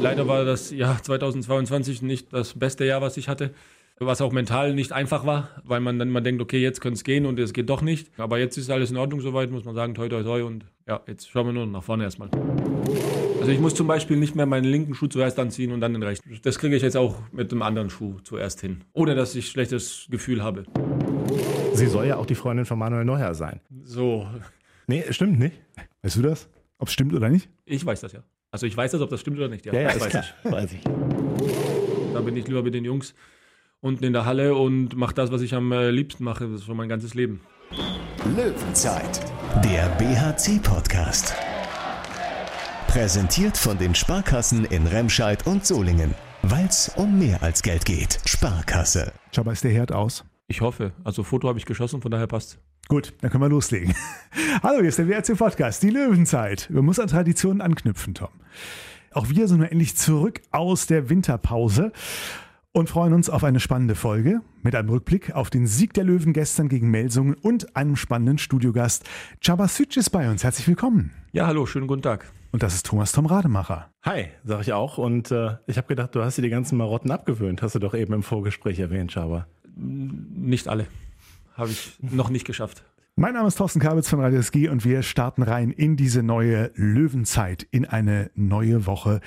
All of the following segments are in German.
Leider war das Jahr 2022 nicht das beste Jahr, was ich hatte. Was auch mental nicht einfach war, weil man dann immer denkt, okay, jetzt könnte es gehen und es geht doch nicht. Aber jetzt ist alles in Ordnung soweit, muss man sagen, toi toi toi. Und ja, jetzt schauen wir nur nach vorne erstmal. Also ich muss zum Beispiel nicht mehr meinen linken Schuh zuerst anziehen und dann den rechten. Das kriege ich jetzt auch mit dem anderen Schuh zuerst hin, ohne dass ich schlechtes Gefühl habe. Sie soll ja auch die Freundin von Manuel Neuer sein. So. Nee, stimmt nicht. Weißt du das? Ob es stimmt oder nicht? Ich weiß das ja. Also ich weiß das, ob das stimmt oder nicht. Ja, ja, das ist weiß klar. ich. Weiß ich. Da bin ich lieber mit den Jungs unten in der Halle und mache das, was ich am äh, liebsten mache. Das ist schon mein ganzes Leben. Löwenzeit, der BHC-Podcast. Präsentiert von den Sparkassen in Remscheid und Solingen. Weil es um mehr als Geld geht. Sparkasse. Schau ist der Herd aus? Ich hoffe. Also Foto habe ich geschossen, von daher passt. Gut, dann können wir loslegen. Hallo, hier ist der WRC Podcast, die Löwenzeit. Wir müssen an Traditionen anknüpfen, Tom. Auch wir sind nun endlich zurück aus der Winterpause und freuen uns auf eine spannende Folge mit einem Rückblick auf den Sieg der Löwen gestern gegen Melsungen und einem spannenden Studiogast. Cabasic ist bei uns. Herzlich willkommen. Ja, hallo, schönen guten Tag. Und das ist Thomas Tom Rademacher. Hi, sag ich auch. Und äh, ich habe gedacht, du hast dir die ganzen Marotten abgewöhnt. Hast du doch eben im Vorgespräch erwähnt, Schaber. Nicht alle. Habe ich noch nicht geschafft. Mein Name ist Thorsten Kabitz von Radio SG und wir starten rein in diese neue Löwenzeit, in eine neue Woche.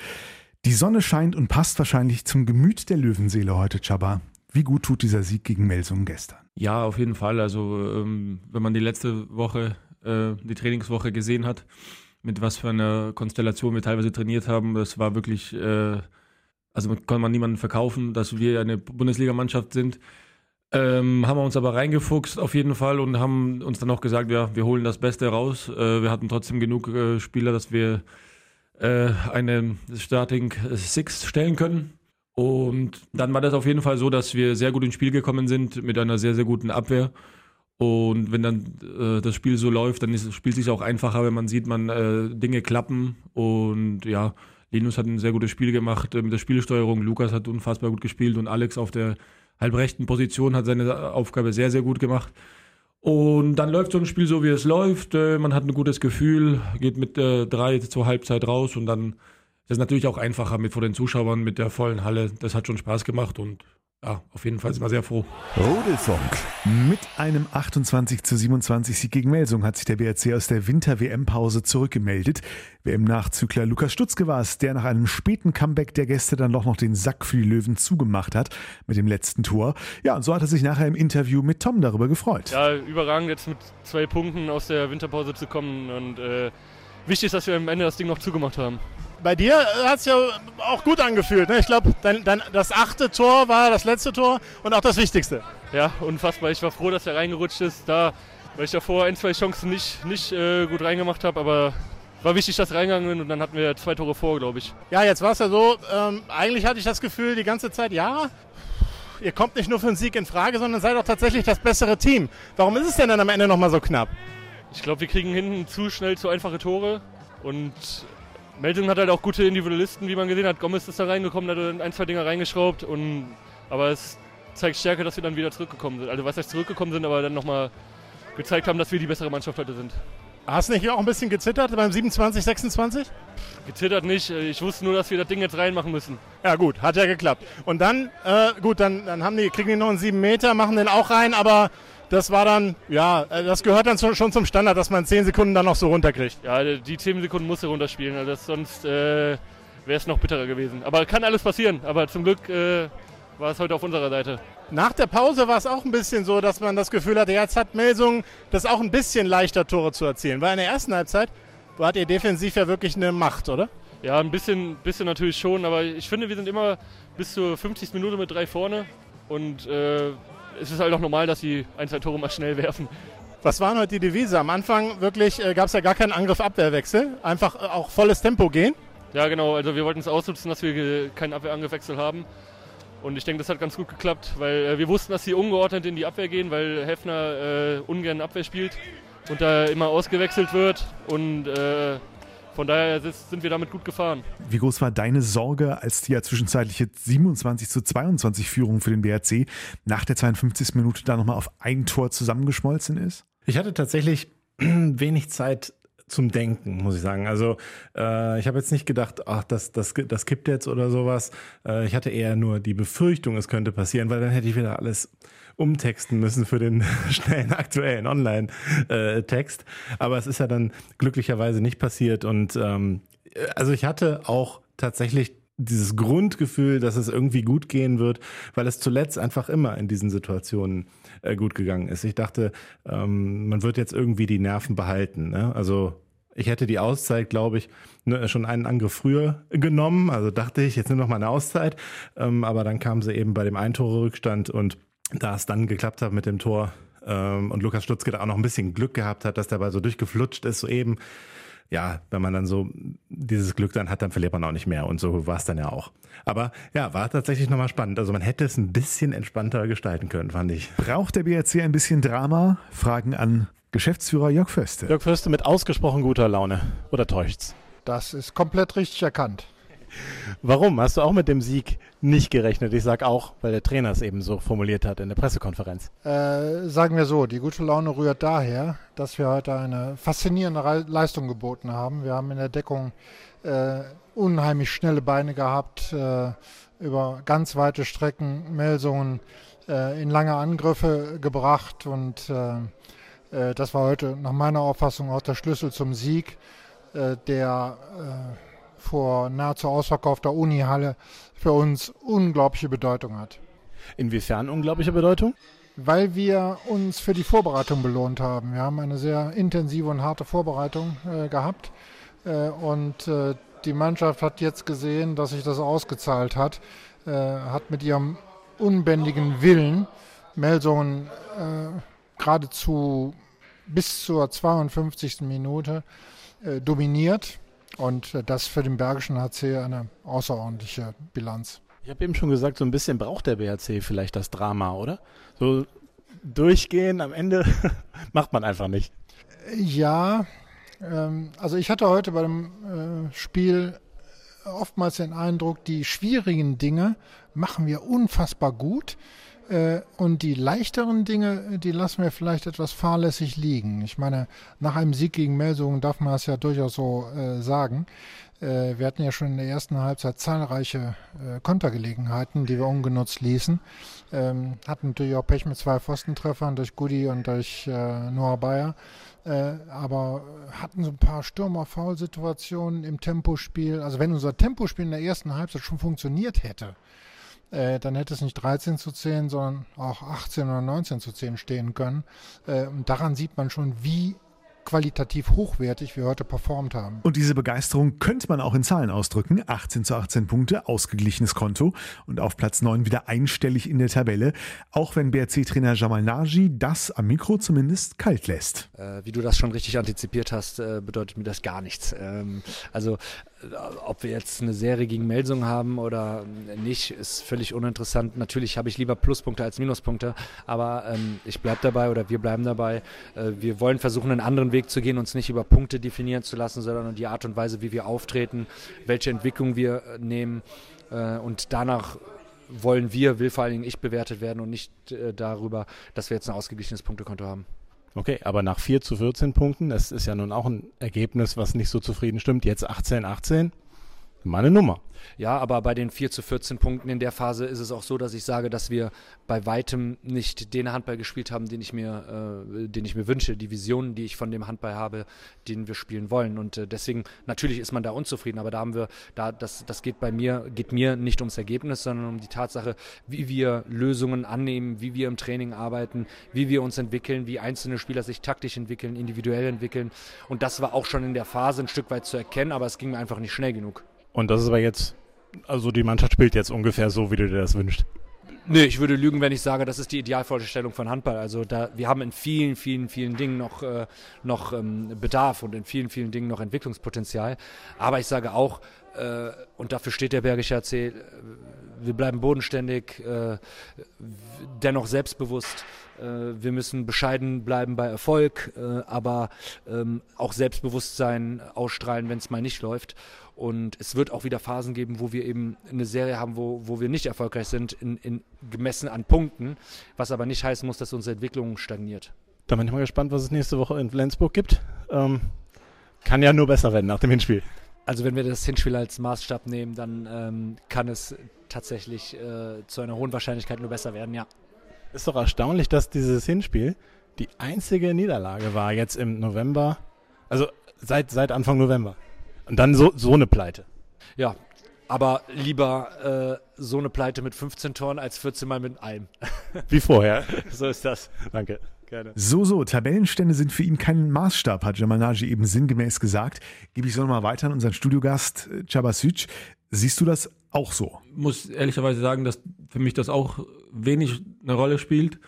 Die Sonne scheint und passt wahrscheinlich zum Gemüt der Löwenseele heute, Chaba. Wie gut tut dieser Sieg gegen Melsungen gestern? Ja, auf jeden Fall. Also ähm, wenn man die letzte Woche, äh, die Trainingswoche gesehen hat, mit was für einer Konstellation wir teilweise trainiert haben, das war wirklich, äh, also kann man niemanden verkaufen, dass wir eine Bundesligamannschaft sind. Ähm, haben wir uns aber reingefuchst auf jeden Fall und haben uns dann auch gesagt, ja, wir holen das Beste raus. Äh, wir hatten trotzdem genug äh, Spieler, dass wir äh, eine Starting Six stellen können. Und dann war das auf jeden Fall so, dass wir sehr gut ins Spiel gekommen sind mit einer sehr, sehr guten Abwehr. Und wenn dann äh, das Spiel so läuft, dann ist, spielt es sich auch einfacher, wenn man sieht, man äh, Dinge klappen. Und ja, Linus hat ein sehr gutes Spiel gemacht äh, mit der Spielsteuerung. Lukas hat unfassbar gut gespielt und Alex auf der halbrechten Position hat seine Aufgabe sehr, sehr gut gemacht. Und dann läuft so ein Spiel so, wie es läuft. Äh, man hat ein gutes Gefühl, geht mit äh, drei zur Halbzeit raus und dann ist es natürlich auch einfacher mit vor den Zuschauern, mit der vollen Halle. Das hat schon Spaß gemacht und ja, auf jeden Fall sind wir sehr froh. Rudelfunk. Mit einem 28 zu 27 Sieg gegen Melsung hat sich der BRC aus der Winter-WM-Pause zurückgemeldet. WM-Nachzügler Lukas Stutzke war es, der nach einem späten Comeback der Gäste dann doch noch den Sack für die Löwen zugemacht hat mit dem letzten Tor. Ja, und so hat er sich nachher im Interview mit Tom darüber gefreut. Ja, überragend jetzt mit zwei Punkten aus der Winterpause zu kommen und äh, wichtig ist, dass wir am Ende das Ding noch zugemacht haben. Bei dir hat es ja auch gut angefühlt. Ne? Ich glaube, das achte Tor war das letzte Tor und auch das Wichtigste. Ja, unfassbar. Ich war froh, dass er reingerutscht ist. Da, weil ich davor ein, zwei Chancen nicht, nicht äh, gut reingemacht habe, aber war wichtig, dass er reingegangen ist und dann hatten wir zwei Tore vor, glaube ich. Ja, jetzt war es ja so, ähm, eigentlich hatte ich das Gefühl die ganze Zeit, ja, ihr kommt nicht nur für einen Sieg in Frage, sondern seid auch tatsächlich das bessere Team. Warum ist es denn dann am Ende nochmal so knapp? Ich glaube, wir kriegen hinten zu schnell zu einfache Tore und Meldung hat halt auch gute Individualisten, wie man gesehen hat. Gomez ist da reingekommen, hat ein, zwei Dinger reingeschraubt. Und, aber es zeigt Stärke, dass wir dann wieder zurückgekommen sind. Also was heißt zurückgekommen sind, aber dann nochmal gezeigt haben, dass wir die bessere Mannschaft heute sind. Hast du nicht auch ein bisschen gezittert beim 27, 26? Gezittert nicht. Ich wusste nur, dass wir das Ding jetzt reinmachen müssen. Ja gut, hat ja geklappt. Und dann, äh, gut, dann, dann haben die, kriegen die noch einen 7 Meter, machen den auch rein, aber das war dann, ja, äh, das gehört dann schon zum Standard, dass man 10 Sekunden dann noch so runterkriegt. Ja, die 10 Sekunden muss er runterspielen, also sonst äh, wäre es noch bitterer gewesen. Aber kann alles passieren, aber zum Glück äh, war es heute auf unserer Seite. Nach der Pause war es auch ein bisschen so, dass man das Gefühl hatte, jetzt hat Melsung das auch ein bisschen leichter, Tore zu erzielen. Weil in der ersten Halbzeit wart ihr defensiv ja wirklich eine Macht, oder? Ja, ein bisschen, bisschen natürlich schon, aber ich finde, wir sind immer bis zur 50. Minute mit drei vorne und äh, es ist halt auch normal, dass sie ein, zwei Tore mal schnell werfen. Was waren heute die Devise? Am Anfang wirklich äh, gab es ja gar keinen Angriff-Abwehrwechsel, einfach äh, auch volles Tempo gehen. Ja, genau. Also wir wollten es ausnutzen, dass wir keinen Abwehrangriffwechsel haben. Und ich denke, das hat ganz gut geklappt, weil äh, wir wussten, dass sie ungeordnet in die Abwehr gehen, weil Hefner äh, ungern Abwehr spielt und da immer ausgewechselt wird. Und äh, von daher sind wir damit gut gefahren. Wie groß war deine Sorge, als die ja zwischenzeitliche 27 zu 22 Führung für den BRC nach der 52. Minute da nochmal auf ein Tor zusammengeschmolzen ist? Ich hatte tatsächlich wenig Zeit zum Denken, muss ich sagen. Also äh, ich habe jetzt nicht gedacht, ach, das, das, das kippt jetzt oder sowas. Äh, ich hatte eher nur die Befürchtung, es könnte passieren, weil dann hätte ich wieder alles umtexten müssen für den schnellen aktuellen Online-Text. Aber es ist ja dann glücklicherweise nicht passiert. Und ähm, also ich hatte auch tatsächlich dieses Grundgefühl, dass es irgendwie gut gehen wird, weil es zuletzt einfach immer in diesen Situationen äh, gut gegangen ist. Ich dachte, ähm, man wird jetzt irgendwie die Nerven behalten. Ne? Also ich hätte die Auszeit, glaube ich, ne, schon einen Angriff früher genommen. Also dachte ich, jetzt nimm noch mal eine Auszeit. Ähm, aber dann kam sie eben bei dem Eintore-Rückstand und da es dann geklappt hat mit dem Tor ähm, und Lukas Stutzke da auch noch ein bisschen Glück gehabt hat, dass der Ball so durchgeflutscht ist, so eben. Ja, wenn man dann so dieses Glück dann hat, dann verliert man auch nicht mehr. Und so war es dann ja auch. Aber ja, war tatsächlich nochmal spannend. Also man hätte es ein bisschen entspannter gestalten können, fand ich. Braucht der BRC ein bisschen Drama? Fragen an Geschäftsführer Jörg Förste. Jörg Förste mit ausgesprochen guter Laune. Oder täuscht's? Das ist komplett richtig erkannt. Warum? Hast du auch mit dem Sieg nicht gerechnet? Ich sage auch, weil der Trainer es eben so formuliert hat in der Pressekonferenz. Äh, sagen wir so, die gute Laune rührt daher, dass wir heute eine faszinierende Leistung geboten haben. Wir haben in der Deckung äh, unheimlich schnelle Beine gehabt, äh, über ganz weite Strecken Melsungen äh, in lange Angriffe gebracht und äh, äh, das war heute nach meiner Auffassung auch der Schlüssel zum Sieg, der vor nahezu ausverkaufter Unihalle für uns unglaubliche Bedeutung hat. Inwiefern unglaubliche Bedeutung? Weil wir uns für die Vorbereitung belohnt haben. Wir haben eine sehr intensive und harte Vorbereitung äh, gehabt äh, und äh, die Mannschaft hat jetzt gesehen, dass sich das ausgezahlt hat, äh, hat mit ihrem unbändigen Willen Melsungen äh, geradezu bis zur 52. Minute äh, dominiert und äh, das für den Bergischen HC eine außerordentliche Bilanz. Ich habe eben schon gesagt, so ein bisschen braucht der BHC vielleicht das Drama, oder? So durchgehen am Ende macht man einfach nicht. Ja, ähm, also ich hatte heute bei dem äh, Spiel oftmals den Eindruck, die schwierigen Dinge machen wir unfassbar gut. Äh, und die leichteren Dinge, die lassen wir vielleicht etwas fahrlässig liegen. Ich meine, nach einem Sieg gegen Melsungen darf man das ja durchaus so äh, sagen. Äh, wir hatten ja schon in der ersten Halbzeit zahlreiche äh, Kontergelegenheiten, die wir ungenutzt ließen. Ähm, hatten natürlich auch Pech mit zwei Pfostentreffern durch Goody und durch äh, Noah Bayer. Äh, aber hatten so ein paar Stürmer-Foul-Situationen im Tempospiel. Also wenn unser Tempospiel in der ersten Halbzeit schon funktioniert hätte, äh, dann hätte es nicht 13 zu 10, sondern auch 18 oder 19 zu 10 stehen können. Äh, und daran sieht man schon, wie qualitativ hochwertig wir heute performt haben. Und diese Begeisterung könnte man auch in Zahlen ausdrücken. 18 zu 18 Punkte, ausgeglichenes Konto und auf Platz 9 wieder einstellig in der Tabelle. Auch wenn BRC-Trainer Jamal Naji das am Mikro zumindest kalt lässt. Äh, wie du das schon richtig antizipiert hast, äh, bedeutet mir das gar nichts. Ähm, also ob wir jetzt eine Serie gegen Melsungen haben oder nicht, ist völlig uninteressant. Natürlich habe ich lieber Pluspunkte als Minuspunkte, aber ähm, ich bleibe dabei oder wir bleiben dabei. Äh, wir wollen versuchen, einen anderen Weg zu gehen, uns nicht über Punkte definieren zu lassen, sondern die Art und Weise, wie wir auftreten, welche Entwicklung wir äh, nehmen äh, und danach wollen wir, will vor allen Dingen ich bewertet werden und nicht äh, darüber, dass wir jetzt ein ausgeglichenes Punktekonto haben. Okay, aber nach 4 zu 14 Punkten, das ist ja nun auch ein Ergebnis, was nicht so zufrieden stimmt. Jetzt 18, 18, meine Nummer. Ja, aber bei den 4 zu 14 Punkten in der Phase ist es auch so, dass ich sage, dass wir bei weitem nicht den Handball gespielt haben, den ich mir, äh, den ich mir wünsche, die Visionen, die ich von dem Handball habe, den wir spielen wollen. Und äh, deswegen, natürlich ist man da unzufrieden, aber da haben wir, da, das, das geht bei mir, geht mir nicht ums Ergebnis, sondern um die Tatsache, wie wir Lösungen annehmen, wie wir im Training arbeiten, wie wir uns entwickeln, wie einzelne Spieler sich taktisch entwickeln, individuell entwickeln. Und das war auch schon in der Phase ein Stück weit zu erkennen, aber es ging mir einfach nicht schnell genug. Und das ist aber jetzt, also die Mannschaft spielt jetzt ungefähr so, wie du dir das wünschst. Nee, ich würde lügen, wenn ich sage, das ist die Idealvorstellung von Handball. Also da, wir haben in vielen, vielen, vielen Dingen noch, äh, noch ähm, Bedarf und in vielen, vielen Dingen noch Entwicklungspotenzial. Aber ich sage auch, äh, und dafür steht der Bergische AC, äh, wir bleiben bodenständig, äh, dennoch selbstbewusst. Äh, wir müssen bescheiden bleiben bei Erfolg, äh, aber ähm, auch Selbstbewusstsein ausstrahlen, wenn es mal nicht läuft. Und es wird auch wieder Phasen geben, wo wir eben eine Serie haben, wo, wo wir nicht erfolgreich sind, in, in, gemessen an Punkten, was aber nicht heißen muss, dass unsere Entwicklung stagniert. Da bin ich mal gespannt, was es nächste Woche in Flensburg gibt. Ähm, kann ja nur besser werden nach dem Hinspiel. Also wenn wir das Hinspiel als Maßstab nehmen, dann ähm, kann es tatsächlich äh, zu einer hohen Wahrscheinlichkeit nur besser werden, ja. Ist doch erstaunlich, dass dieses Hinspiel die einzige Niederlage war jetzt im November, also seit, seit Anfang November. Und dann so, so eine Pleite. Ja, aber lieber äh, so eine Pleite mit 15 Toren als 14 Mal mit einem. Wie vorher. so ist das. Danke. Gerne. So, so, Tabellenstände sind für ihn kein Maßstab, hat Jamal Naji eben sinngemäß gesagt. Gebe ich so nochmal weiter an unseren Studiogast äh, Chabasic. Siehst du das auch so? Ich muss ehrlicherweise sagen, dass für mich das auch wenig eine Rolle spielt,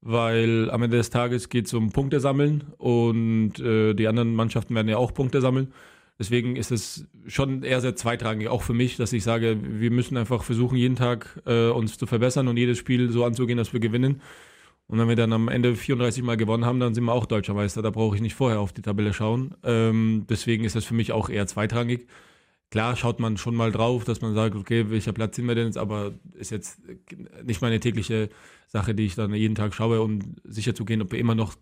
weil am Ende des Tages geht es um Punkte sammeln und äh, die anderen Mannschaften werden ja auch Punkte sammeln. Deswegen ist es schon eher sehr zweitrangig, auch für mich, dass ich sage, wir müssen einfach versuchen, jeden Tag äh, uns zu verbessern und jedes Spiel so anzugehen, dass wir gewinnen. Und wenn wir dann am Ende 34 Mal gewonnen haben, dann sind wir auch Deutscher Meister. Da brauche ich nicht vorher auf die Tabelle schauen. Ähm, deswegen ist das für mich auch eher zweitrangig. Klar schaut man schon mal drauf, dass man sagt, okay, welcher Platz sind wir denn jetzt, aber ist jetzt nicht meine tägliche Sache, die ich dann jeden Tag schaue, um sicher zu gehen, ob wir immer noch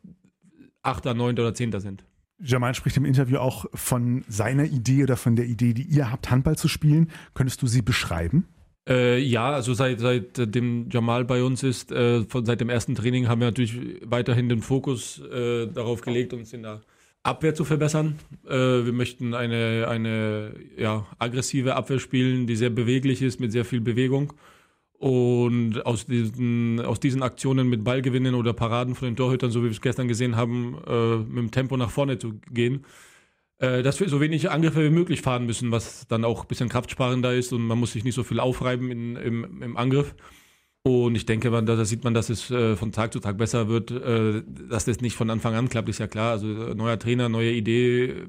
Achter, Neunter oder Zehnter sind. Jamal spricht im Interview auch von seiner Idee oder von der Idee, die ihr habt, Handball zu spielen. Könntest du sie beschreiben? Äh, ja, also seit, seitdem Jamal bei uns ist, äh, von, seit dem ersten Training haben wir natürlich weiterhin den Fokus äh, darauf gelegt, uns in der Abwehr zu verbessern. Äh, wir möchten eine, eine ja, aggressive Abwehr spielen, die sehr beweglich ist, mit sehr viel Bewegung. Und aus diesen, aus diesen Aktionen mit Ballgewinnen oder Paraden von den Torhütern, so wie wir es gestern gesehen haben, äh, mit dem Tempo nach vorne zu gehen, äh, dass wir so wenig Angriffe wie möglich fahren müssen, was dann auch ein bisschen kraftsparender ist und man muss sich nicht so viel aufreiben in, im, im Angriff. Und ich denke, da sieht man, dass es äh, von Tag zu Tag besser wird, äh, dass das nicht von Anfang an klappt, ist ja klar. Also neuer Trainer, neue Idee.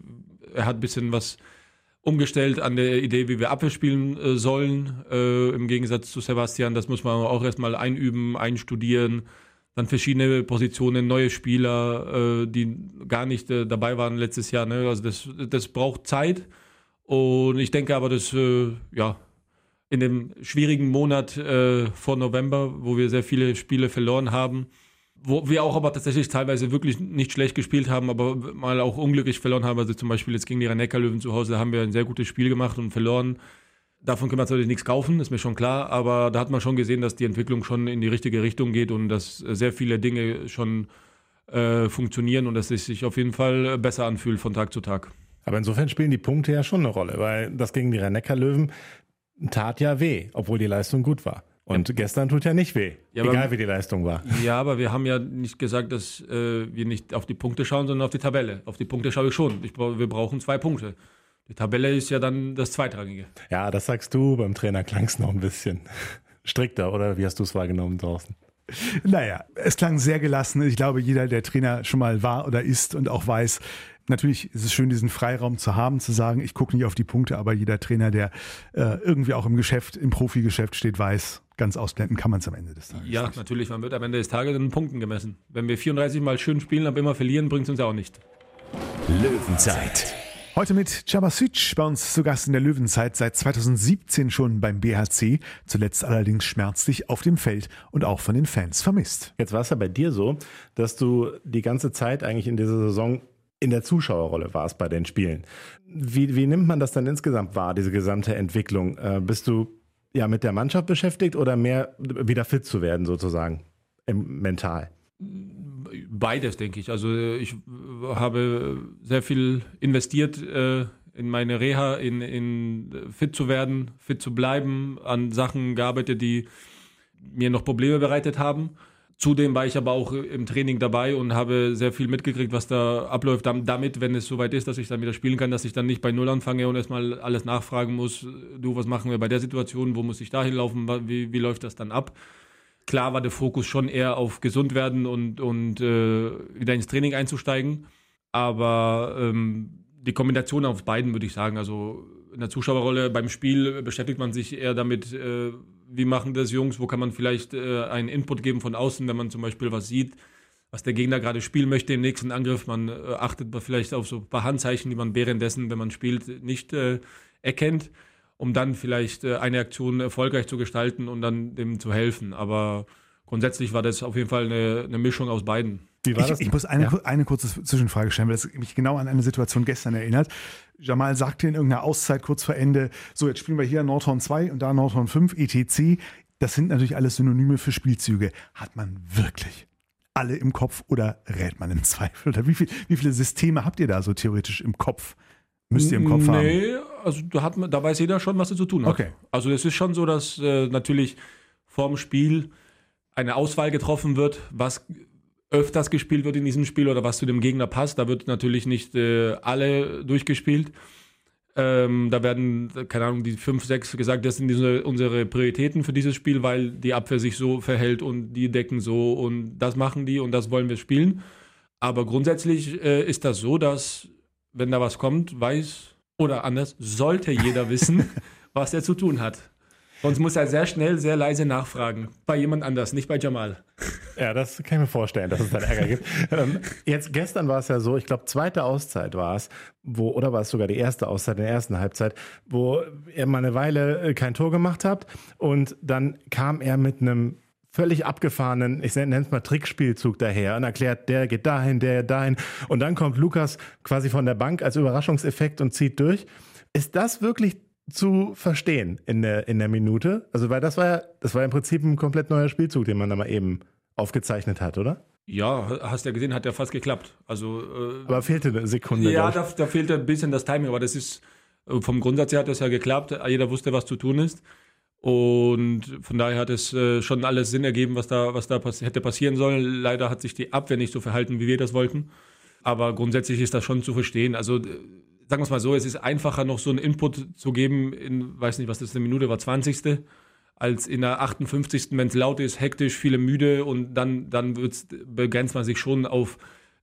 Er hat ein bisschen was umgestellt an der Idee, wie wir Abwehr spielen sollen, im Gegensatz zu Sebastian. Das muss man auch erstmal einüben, einstudieren dann verschiedene Positionen, neue Spieler, äh, die gar nicht äh, dabei waren letztes Jahr. Ne? Also das, das braucht Zeit. Und ich denke aber, dass äh, ja, in dem schwierigen Monat äh, vor November, wo wir sehr viele Spiele verloren haben, wo wir auch aber tatsächlich teilweise wirklich nicht schlecht gespielt haben, aber mal auch unglücklich verloren haben. Also zum Beispiel jetzt gegen die rhein löwen zu Hause, da haben wir ein sehr gutes Spiel gemacht und verloren. Davon können wir natürlich nichts kaufen, ist mir schon klar, aber da hat man schon gesehen, dass die Entwicklung schon in die richtige Richtung geht und dass sehr viele Dinge schon äh, funktionieren und dass es sich auf jeden Fall besser anfühlt von Tag zu Tag. Aber insofern spielen die Punkte ja schon eine Rolle, weil das gegen die rhein löwen tat ja weh, obwohl die Leistung gut war. Und ja. gestern tut ja nicht weh, ja, egal aber, wie die Leistung war. Ja, aber wir haben ja nicht gesagt, dass äh, wir nicht auf die Punkte schauen, sondern auf die Tabelle. Auf die Punkte schaue ich schon. Ich, wir brauchen zwei Punkte. Die Tabelle ist ja dann das Zweitrangige. Ja, das sagst du. Beim Trainer klang es noch ein bisschen strikter, oder wie hast du es wahrgenommen draußen? Naja, es klang sehr gelassen. Ich glaube, jeder, der Trainer schon mal war oder ist und auch weiß, natürlich ist es schön, diesen Freiraum zu haben, zu sagen, ich gucke nicht auf die Punkte, aber jeder Trainer, der äh, irgendwie auch im Geschäft, im Profigeschäft steht, weiß, ganz ausblenden kann man es am Ende des Tages. Ja, nicht. natürlich, man wird am Ende des Tages in Punkten gemessen. Wenn wir 34 Mal schön spielen, aber immer verlieren, bringt es uns auch nicht. Löwenzeit. Heute mit Cabasic bei uns zu Gast in der Löwenzeit, seit 2017 schon beim BHC, zuletzt allerdings schmerzlich auf dem Feld und auch von den Fans vermisst. Jetzt war es ja bei dir so, dass du die ganze Zeit eigentlich in dieser Saison in der Zuschauerrolle warst bei den Spielen. Wie, wie nimmt man das dann insgesamt wahr, diese gesamte Entwicklung? Äh, bist du ja mit der Mannschaft beschäftigt oder mehr wieder fit zu werden sozusagen, im, mental? Beides, denke ich. Also ich habe sehr viel investiert äh, in meine Reha, in, in fit zu werden, fit zu bleiben, an Sachen gearbeitet, die mir noch Probleme bereitet haben. Zudem war ich aber auch im Training dabei und habe sehr viel mitgekriegt, was da abläuft, damit, wenn es soweit ist, dass ich dann wieder spielen kann, dass ich dann nicht bei Null anfange und erstmal alles nachfragen muss, du, was machen wir bei der Situation, wo muss ich da hinlaufen, wie, wie läuft das dann ab? Klar war der Fokus schon eher auf gesund werden und, und äh, wieder ins Training einzusteigen. Aber ähm, die Kombination auf beiden würde ich sagen. Also in der Zuschauerrolle beim Spiel beschäftigt man sich eher damit, äh, wie machen das Jungs, wo kann man vielleicht äh, einen Input geben von außen, wenn man zum Beispiel was sieht, was der Gegner gerade spielen möchte im nächsten Angriff. Man äh, achtet vielleicht auf so ein paar Handzeichen, die man währenddessen, wenn man spielt, nicht äh, erkennt um dann vielleicht äh, eine Aktion erfolgreich zu gestalten und dann dem zu helfen. Aber grundsätzlich war das auf jeden Fall eine, eine Mischung aus beiden. Wie war ich, das? Ich muss eine, ja. eine kurze Zwischenfrage stellen, weil es mich genau an eine Situation gestern erinnert. Jamal sagte in irgendeiner Auszeit kurz vor Ende, so jetzt spielen wir hier Nordhorn 2 und da Nordhorn 5, ETC. Das sind natürlich alles Synonyme für Spielzüge. Hat man wirklich alle im Kopf oder rät man im Zweifel? Oder wie, viel, wie viele Systeme habt ihr da so theoretisch im Kopf? Müsst ihr im Kopf nee, haben? Nee, also da, hat man, da weiß jeder schon, was er zu tun hat. Okay. Also es ist schon so, dass äh, natürlich vorm Spiel eine Auswahl getroffen wird, was öfters gespielt wird in diesem Spiel oder was zu dem Gegner passt. Da wird natürlich nicht äh, alle durchgespielt. Ähm, da werden, keine Ahnung, die 5, 6 gesagt, das sind diese, unsere Prioritäten für dieses Spiel, weil die Abwehr sich so verhält und die decken so und das machen die und das wollen wir spielen. Aber grundsätzlich äh, ist das so, dass wenn da was kommt, weiß oder anders, sollte jeder wissen, was er zu tun hat. Sonst muss er sehr schnell, sehr leise nachfragen. Bei jemand anders, nicht bei Jamal. Ja, das kann ich mir vorstellen, dass es dann Ärger gibt. Ähm, jetzt gestern war es ja so, ich glaube, zweite Auszeit war es, wo, oder war es sogar die erste Auszeit in der ersten Halbzeit, wo er mal eine Weile äh, kein Tor gemacht hat und dann kam er mit einem völlig abgefahrenen, ich nenne es mal Trickspielzug daher und erklärt, der geht dahin, der dahin. Und dann kommt Lukas quasi von der Bank als Überraschungseffekt und zieht durch. Ist das wirklich zu verstehen in der, in der Minute. Also, weil das war ja, das war im Prinzip ein komplett neuer Spielzug, den man da mal eben aufgezeichnet hat, oder? Ja, hast ja gesehen, hat ja fast geklappt. Also, äh, aber fehlte eine Sekunde. Ja, da, da, fehlte ein bisschen das Timing, aber das ist äh, vom Grundsatz her hat das ja geklappt. Jeder wusste, was zu tun ist. Und von daher hat es äh, schon alles Sinn ergeben, was da, was da pass hätte passieren sollen. Leider hat sich die Abwehr nicht so verhalten, wie wir das wollten. Aber grundsätzlich ist das schon zu verstehen. Also sagen wir es mal so, es ist einfacher noch so einen Input zu geben in, weiß nicht, was das eine Minute war, 20. als in der 58. wenn es laut ist, hektisch, viele müde und dann, dann wird's, begrenzt man sich schon auf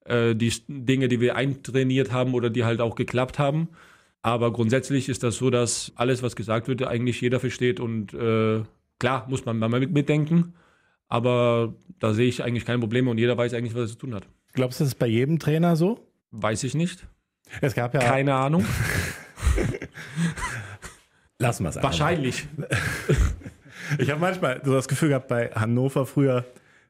äh, die Dinge, die wir eintrainiert haben oder die halt auch geklappt haben. Aber grundsätzlich ist das so, dass alles, was gesagt wird, eigentlich jeder versteht und äh, klar muss man mal mit, mitdenken. Aber da sehe ich eigentlich keine Probleme und jeder weiß eigentlich, was er zu tun hat. Glaubst du, das ist bei jedem Trainer so? Weiß ich nicht. Es gab ja. Keine Ahnung. Lassen wir es Wahrscheinlich. ich habe manchmal so das Gefühl gehabt, bei Hannover früher,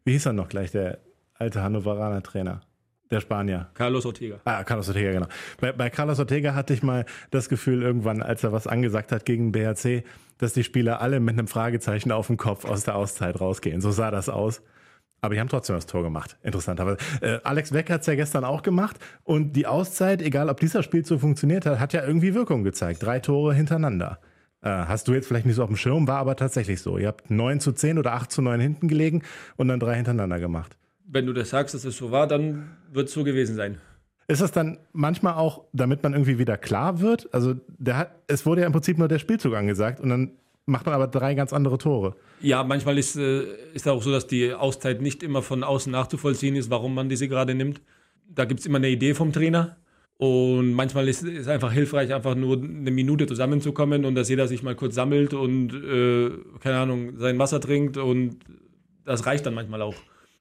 wie hieß er noch gleich, der alte Hannoveraner Trainer? Der Spanier. Carlos Ortega. Ah, Carlos Ortega, genau. Bei, bei, Carlos Ortega hatte ich mal das Gefühl irgendwann, als er was angesagt hat gegen BRC, dass die Spieler alle mit einem Fragezeichen auf dem Kopf aus der Auszeit rausgehen. So sah das aus. Aber die haben trotzdem das Tor gemacht. Interessanterweise. Äh, Alex Weck hat es ja gestern auch gemacht. Und die Auszeit, egal ob dieser Spiel so funktioniert hat, hat ja irgendwie Wirkung gezeigt. Drei Tore hintereinander. Äh, hast du jetzt vielleicht nicht so auf dem Schirm, war aber tatsächlich so. Ihr habt 9 zu 10 oder 8 zu 9 hinten gelegen und dann drei hintereinander gemacht. Wenn du das sagst, dass es so war, dann wird es so gewesen sein. Ist das dann manchmal auch, damit man irgendwie wieder klar wird? Also der hat, es wurde ja im Prinzip nur der Spielzug angesagt und dann macht man aber drei ganz andere Tore. Ja, manchmal ist es äh, auch so, dass die Auszeit nicht immer von außen nachzuvollziehen ist, warum man diese gerade nimmt. Da gibt es immer eine Idee vom Trainer. Und manchmal ist es einfach hilfreich, einfach nur eine Minute zusammenzukommen und dass jeder sich mal kurz sammelt und, äh, keine Ahnung, sein Wasser trinkt und das reicht dann manchmal auch.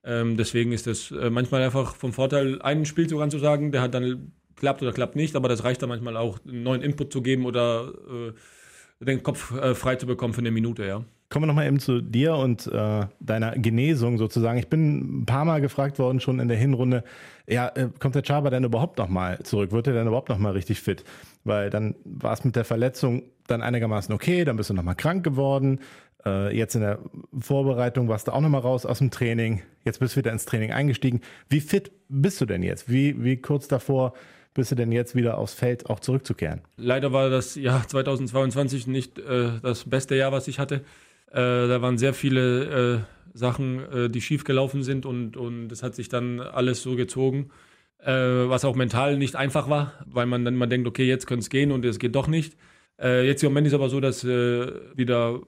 Ähm, deswegen ist es äh, manchmal einfach vom Vorteil, einen Spielzug anzusagen, der hat dann klappt oder klappt nicht, aber das reicht dann manchmal auch, einen neuen Input zu geben oder äh, den Kopf äh, frei zu bekommen für eine Minute, ja. Kommen wir nochmal eben zu dir und äh, deiner Genesung sozusagen. Ich bin ein paar Mal gefragt worden schon in der Hinrunde, ja, äh, kommt der Chaba denn überhaupt nochmal zurück? Wird er denn überhaupt nochmal richtig fit? Weil dann war es mit der Verletzung dann einigermaßen okay, dann bist du nochmal krank geworden. Äh, jetzt in der Vorbereitung warst du auch nochmal raus aus dem Training. Jetzt bist du wieder ins Training eingestiegen. Wie fit bist du denn jetzt? Wie, wie kurz davor bist du denn jetzt wieder aufs Feld auch zurückzukehren? Leider war das Jahr 2022 nicht äh, das beste Jahr, was ich hatte. Äh, da waren sehr viele äh, Sachen, äh, die schief gelaufen sind und, und hat sich dann alles so gezogen, äh, was auch mental nicht einfach war, weil man dann immer denkt, okay, jetzt könnte es gehen und es geht doch nicht. Äh, jetzt im Moment ist es aber so, dass ich wieder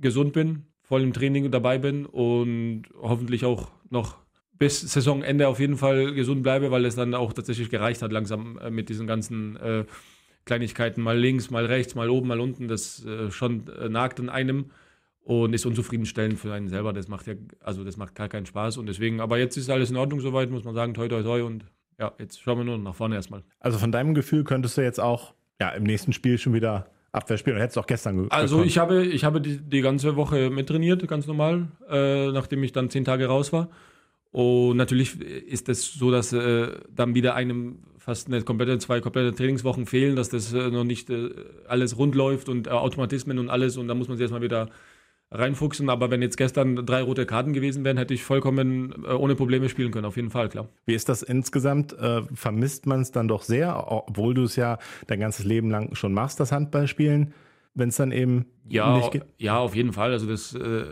gesund bin, voll im Training dabei bin und hoffentlich auch noch bis Saisonende auf jeden Fall gesund bleibe, weil es dann auch tatsächlich gereicht hat, langsam äh, mit diesen ganzen äh, Kleinigkeiten, mal links, mal rechts, mal oben, mal unten, das äh, schon äh, nagt an einem und ist unzufriedenstellend für einen selber. Das macht ja, also das macht gar keinen Spaß und deswegen, aber jetzt ist alles in Ordnung soweit, muss man sagen, toi, toi, toi und ja, jetzt schauen wir nur nach vorne erstmal. Also von deinem Gefühl könntest du jetzt auch ja, im nächsten Spiel schon wieder Abwehr spielen. Und hättest du auch gestern Also ich habe, ich habe die, die ganze Woche mittrainiert, ganz normal, äh, nachdem ich dann zehn Tage raus war. Und natürlich ist es das so, dass äh, dann wieder einem fast eine komplette, zwei komplette Trainingswochen fehlen, dass das äh, noch nicht äh, alles rund läuft und äh, Automatismen und alles und da muss man sich erstmal wieder reinfuchsen. Aber wenn jetzt gestern drei rote Karten gewesen wären, hätte ich vollkommen äh, ohne Probleme spielen können, auf jeden Fall, klar. Wie ist das insgesamt? Äh, vermisst man es dann doch sehr, obwohl du es ja dein ganzes Leben lang schon machst, das Handballspielen, wenn es dann eben ja, nicht geht? Ja, auf jeden Fall. Also das, äh,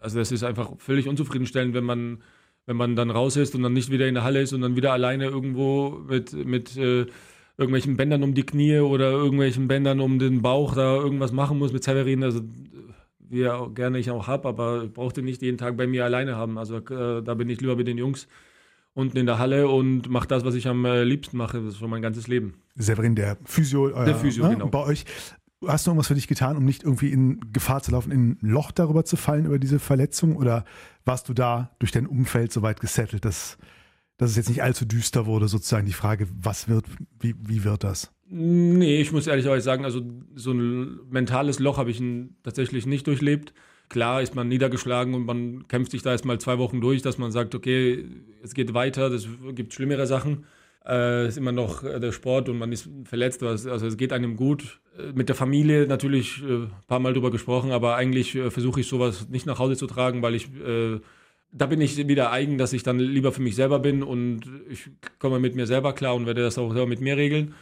also das ist einfach völlig unzufriedenstellend, wenn man, wenn man dann raus ist und dann nicht wieder in der Halle ist und dann wieder alleine irgendwo mit, mit äh, irgendwelchen Bändern um die Knie oder irgendwelchen Bändern um den Bauch da irgendwas machen muss mit Severin. Also wie er gerne ich auch habe, aber ich brauchte nicht jeden Tag bei mir alleine haben. Also äh, da bin ich lieber mit den Jungs unten in der Halle und mache das, was ich am äh, liebsten mache. Das ist schon mein ganzes Leben. Severin, der Physio, der Physio ne? genau. bei euch. Hast du irgendwas für dich getan, um nicht irgendwie in Gefahr zu laufen, in ein Loch darüber zu fallen, über diese Verletzung? Oder warst du da durch dein Umfeld so weit gesettelt, dass, dass es jetzt nicht allzu düster wurde, sozusagen die Frage, was wird, wie, wie wird das? Nee, ich muss ehrlich sagen, also so ein mentales Loch habe ich tatsächlich nicht durchlebt. Klar ist man niedergeschlagen und man kämpft sich da erstmal zwei Wochen durch, dass man sagt, okay, es geht weiter, es gibt schlimmere Sachen. Es äh, ist immer noch äh, der Sport und man ist verletzt, also es geht einem gut. Äh, mit der Familie natürlich ein äh, paar Mal drüber gesprochen, aber eigentlich äh, versuche ich sowas nicht nach Hause zu tragen, weil ich äh, da bin ich wieder eigen, dass ich dann lieber für mich selber bin und ich komme mit mir selber klar und werde das auch selber mit mir regeln.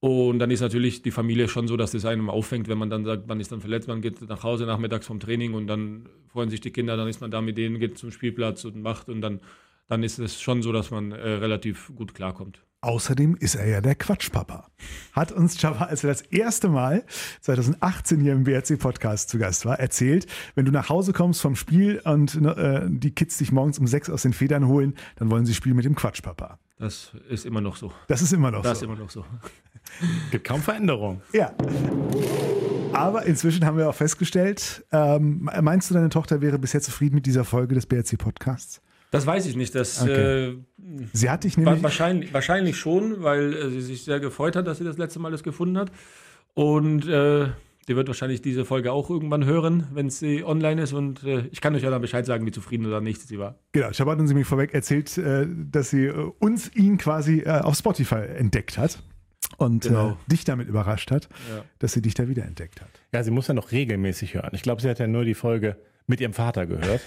Und dann ist natürlich die Familie schon so, dass es einem auffängt, wenn man dann sagt, man ist dann verletzt, man geht nach Hause nachmittags vom Training und dann freuen sich die Kinder, dann ist man da mit denen, geht zum Spielplatz und macht und dann, dann ist es schon so, dass man äh, relativ gut klarkommt. Außerdem ist er ja der Quatschpapa. Hat uns Java, als er das erste Mal 2018 hier im BRC-Podcast zu Gast war, erzählt, wenn du nach Hause kommst vom Spiel und äh, die Kids dich morgens um sechs aus den Federn holen, dann wollen sie spielen mit dem Quatschpapa. Das ist immer noch so. Das ist immer noch das so. Das ist immer noch so. Gibt kaum Veränderung. Ja. Aber inzwischen haben wir auch festgestellt, ähm, meinst du, deine Tochter wäre bisher zufrieden mit dieser Folge des BRC-Podcasts? Das weiß ich nicht. Das, okay. äh, sie hat dich nämlich. Wahrscheinlich, wahrscheinlich schon, weil äh, sie sich sehr gefreut hat, dass sie das letzte Mal das gefunden hat. Und äh, die wird wahrscheinlich diese Folge auch irgendwann hören, wenn sie online ist. Und äh, ich kann euch ja dann Bescheid sagen, wie zufrieden oder nicht sie war. Genau, ich habe uns nämlich vorweg erzählt, äh, dass sie äh, uns ihn quasi äh, auf Spotify entdeckt hat und genau. dich damit überrascht hat, ja. dass sie dich da wiederentdeckt hat. Ja, sie muss ja noch regelmäßig hören. Ich glaube, sie hat ja nur die Folge mit ihrem Vater gehört.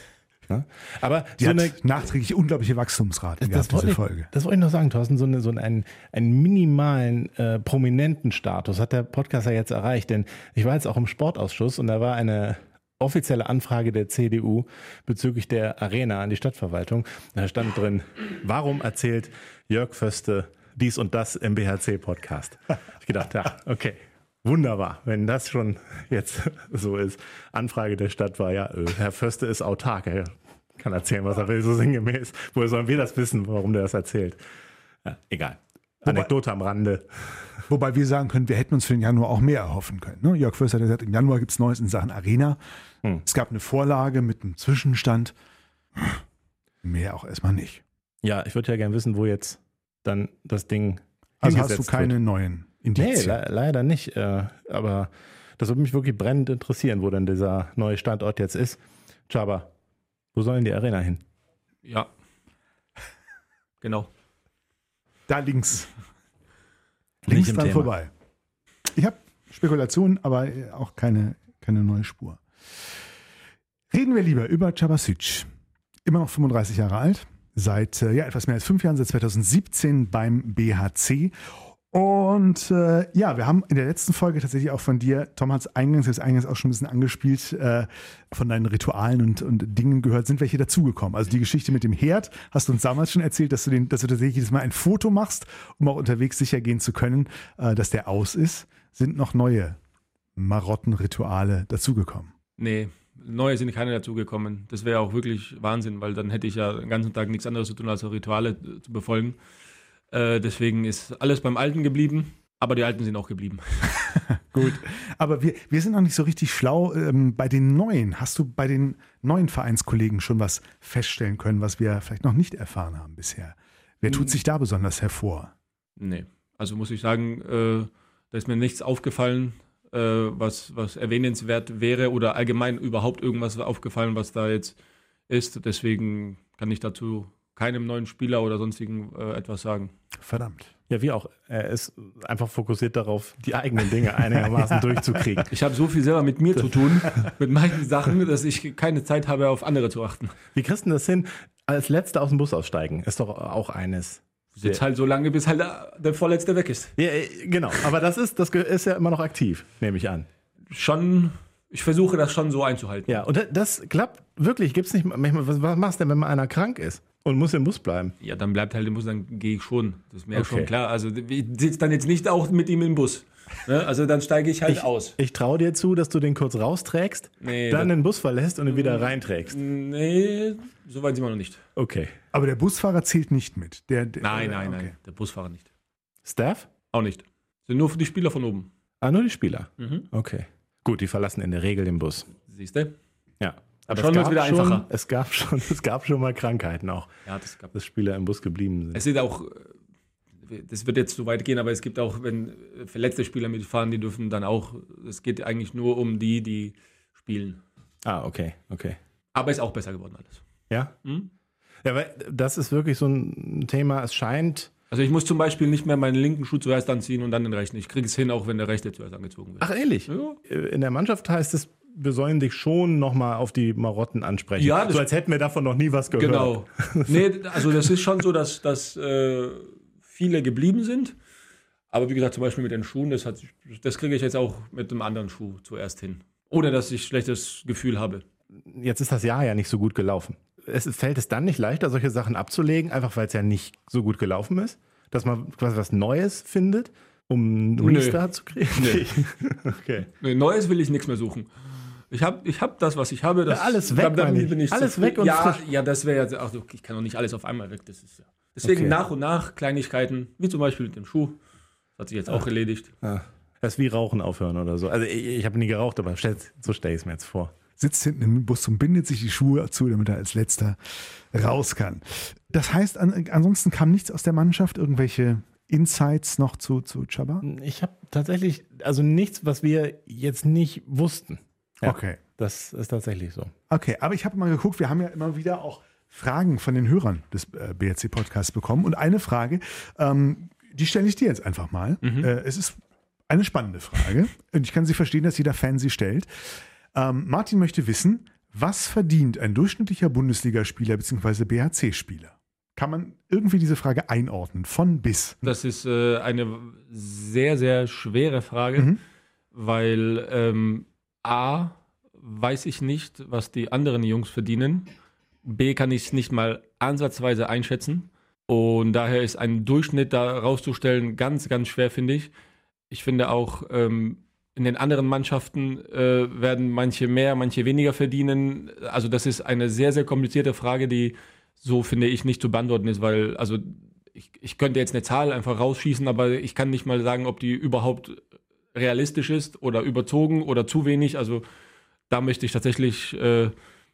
Ne? Aber die so hat nachträglich unglaubliche Wachstumsraten das, gehabt, diese ich, Folge. Das wollte ich noch sagen, Thorsten, so, eine, so einen, einen minimalen äh, prominenten Status hat der Podcast ja jetzt erreicht. Denn ich war jetzt auch im Sportausschuss und da war eine offizielle Anfrage der CDU bezüglich der Arena an die Stadtverwaltung. Da stand drin, warum erzählt Jörg Föste dies und das im BHC-Podcast? Ich gedacht, ja, okay. Wunderbar, wenn das schon jetzt so ist. Anfrage der Stadt war ja, äh, Herr Förster ist autark, er kann erzählen, was er will, so sinngemäß. Woher sollen wir das wissen, warum der das erzählt? Ja, egal. Anekdote wobei, am Rande. Wobei wir sagen können, wir hätten uns für den Januar auch mehr erhoffen können. Ne? Jörg Förster hat gesagt, im Januar gibt es Neues in Sachen Arena. Hm. Es gab eine Vorlage mit einem Zwischenstand. Mehr auch erstmal nicht. Ja, ich würde ja gerne wissen, wo jetzt dann das Ding. Also hast du keine wird. neuen Indizien? Nee, le leider nicht. Äh, aber das würde mich wirklich brennend interessieren, wo denn dieser neue Standort jetzt ist. Chaba, wo soll denn die Arena hin? Ja. Genau. Da links. links dann Thema. vorbei. Ich habe Spekulationen, aber auch keine, keine neue Spur. Reden wir lieber über Chabasic. Immer noch 35 Jahre alt, seit äh, ja, etwas mehr als fünf Jahren, seit 2017 beim BHC und äh, ja, wir haben in der letzten Folge tatsächlich auch von dir, Tom hat es eingangs, jetzt eingangs auch schon ein bisschen angespielt, äh, von deinen Ritualen und, und Dingen gehört, sind welche dazugekommen. Also die Geschichte mit dem Herd hast du uns damals schon erzählt, dass du, den, dass du tatsächlich jedes Mal ein Foto machst, um auch unterwegs sicher gehen zu können, äh, dass der aus ist. Sind noch neue Marottenrituale dazugekommen? Nee, neue sind keine dazugekommen. Das wäre auch wirklich Wahnsinn, weil dann hätte ich ja den ganzen Tag nichts anderes zu tun, als Rituale zu befolgen. Äh, deswegen ist alles beim Alten geblieben, aber die Alten sind auch geblieben. Gut, aber wir, wir sind noch nicht so richtig schlau ähm, bei den Neuen. Hast du bei den neuen Vereinskollegen schon was feststellen können, was wir vielleicht noch nicht erfahren haben bisher? Wer tut hm. sich da besonders hervor? Nee, also muss ich sagen, äh, da ist mir nichts aufgefallen, äh, was, was erwähnenswert wäre oder allgemein überhaupt irgendwas aufgefallen, was da jetzt ist. Deswegen kann ich dazu keinem neuen Spieler oder sonstigen äh, etwas sagen. Verdammt. Ja, wie auch. Er ist einfach fokussiert darauf, die eigenen Dinge einigermaßen durchzukriegen. Ich habe so viel selber mit mir zu tun, mit meinen Sachen, dass ich keine Zeit habe, auf andere zu achten. Wie kriegst du denn das hin? Als Letzter aus dem Bus aussteigen ist doch auch eines. Sitzt halt so lange, bis halt der Vorletzte weg ist. Ja, äh, genau. Aber das ist, das ist ja immer noch aktiv, nehme ich an. Schon, ich versuche das schon so einzuhalten. Ja, und das klappt wirklich. Gibt's nicht manchmal, was, was machst du denn, wenn mal einer krank ist und muss im Bus bleiben? Ja, dann bleibt halt im Bus, dann gehe ich schon. Das ist mir Okay. schon klar. Also ich sitze dann jetzt nicht auch mit ihm im Bus. Ne? Also dann steige ich halt Ich, aus. ich traue dir zu, dass du den kurz rausträgst, Nee, dann den Bus verlässt und ihn wieder reinträgst. Nee, so weit sind wir noch nicht. Okay. Aber der Busfahrer zählt nicht mit. Der, der, Nein, nein, okay. nein. Der Busfahrer nicht. Staff? Auch nicht. Sind nur für die Spieler von oben. Ah, nur die Spieler. Mhm. Okay. Gut, die verlassen in der Regel den Bus. Siehst du? Ja. Aber Schon gab wieder schon, einfacher. Es gab, schon, es gab schon mal Krankheiten auch, Ja, das gab dass Spieler im Bus geblieben sind. Es sind auch, äh, das wird jetzt zu weit gehen, aber es gibt auch, wenn äh, verletzte Spieler mitfahren, die dürfen dann auch, es geht eigentlich nur um die, die spielen. Ah, okay, okay. Aber ist auch besser geworden alles. Ja? Hm? Ja, weil das ist wirklich so ein Thema, es scheint. Also ich muss zum Beispiel nicht mehr meinen linken Schuh zuerst anziehen und dann den rechten. Ich kriege es hin, auch wenn der rechte zuerst angezogen wird. Ach, ehrlich? Ja. In der Mannschaft heißt es, wir sollen dich schon nochmal auf die Marotten ansprechen. Ja, so als hätten wir davon noch nie was gehört. Genau. nee, also das ist schon so, dass, dass äh, viele geblieben sind. Aber wie gesagt, zum Beispiel mit den Schuhen, das, hat, das kriege ich jetzt auch mit einem anderen Schuh zuerst hin. Ohne dass ich schlechtes Gefühl habe. Jetzt ist das Jahr ja nicht so gut gelaufen. Es, fällt es dann nicht leichter, solche Sachen abzulegen, einfach weil es ja nicht so gut gelaufen ist? Dass man quasi was Neues findet, um einen. Restart zu kriegen? Nee. okay. Nee, Neues will ich nichts mehr suchen. Ich habe ich hab das, was ich habe. Das, Ja, alles weg, meine ich. bin ich Alles weg und ja, frisch. ja, das wäre ja, ach, du, ich kann doch nicht alles auf einmal weg. Das ist ja. Deswegen Okay. nach und nach Kleinigkeiten, wie zum Beispiel mit dem Schuh. Das hat sich jetzt auch erledigt. Ja. Das ist wie Rauchen aufhören oder so. Also ich, ich habe nie geraucht, aber stell, so stelle ich es mir jetzt vor. Sitzt hinten im Bus und bindet sich die Schuhe zu, damit er als letzter raus kann. Das heißt, an, ansonsten kam nichts aus der Mannschaft, irgendwelche Insights noch zu, zu Chaba? Ich habe tatsächlich, also nichts, was wir jetzt nicht wussten. Ja. Okay. Das ist tatsächlich so. Okay, aber ich habe mal geguckt, wir haben ja immer wieder auch Fragen von den Hörern des äh, BRC-Podcasts bekommen. Und eine Frage, ähm, die stelle ich dir jetzt einfach mal. Äh, es ist eine spannende Frage und ich kann sie verstehen, dass jeder Fan sie stellt. Ähm, Martin möchte wissen, was verdient ein durchschnittlicher Bundesligaspieler bzw. BHC-Spieler? Kann man irgendwie diese Frage einordnen, von bis? Das ist äh, eine sehr, sehr schwere Frage, weil ähm, A, weiß ich nicht, was die anderen Jungs verdienen. B, kann ich es nicht mal ansatzweise einschätzen. Und daher ist ein Durchschnitt da rauszustellen ganz, ganz schwer, finde ich. Ich finde auch, ähm, in den anderen Mannschaften äh, werden manche mehr, manche weniger verdienen. Also das ist eine sehr, sehr komplizierte Frage, die so, finde ich, nicht zu beantworten ist, weil, also ich, ich könnte jetzt eine Zahl einfach rausschießen, aber ich kann nicht mal sagen, ob die überhaupt realistisch ist oder überzogen oder zu wenig. Also da möchte ich tatsächlich äh,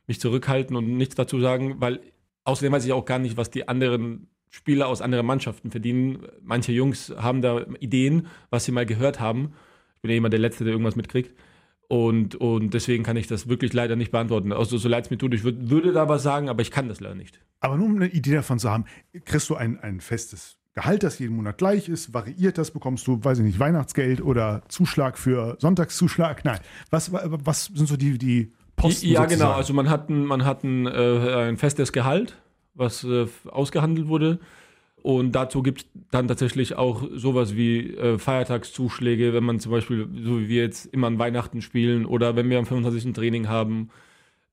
mich zurückhalten und nichts dazu sagen, weil außerdem weiß ich auch gar nicht, was die anderen Spieler aus anderen Mannschaften verdienen. Manche Jungs haben da Ideen, was sie mal gehört haben. Ich bin ja immer der Letzte, der irgendwas mitkriegt. Und, und deswegen kann ich das wirklich leider nicht beantworten. Also so leid es mir tut, ich würd, würde da was sagen, aber ich kann das leider nicht. Aber nur um eine Idee davon zu haben, kriegst du ein, ein festes Gehalt, das jeden Monat gleich ist, variiert das, bekommst du, weiß ich nicht, Weihnachtsgeld oder Zuschlag für Sonntagszuschlag? Nein. Was, was sind so die, die Posten? Ja, sozusagen? genau. Also man hat ein, man hat ein, äh, ein festes Gehalt, was äh, ausgehandelt wurde. Und dazu gibt es dann tatsächlich auch sowas wie äh, Feiertagszuschläge, wenn man zum Beispiel, so wie wir jetzt immer an Weihnachten spielen oder wenn wir am 25. ein Training haben,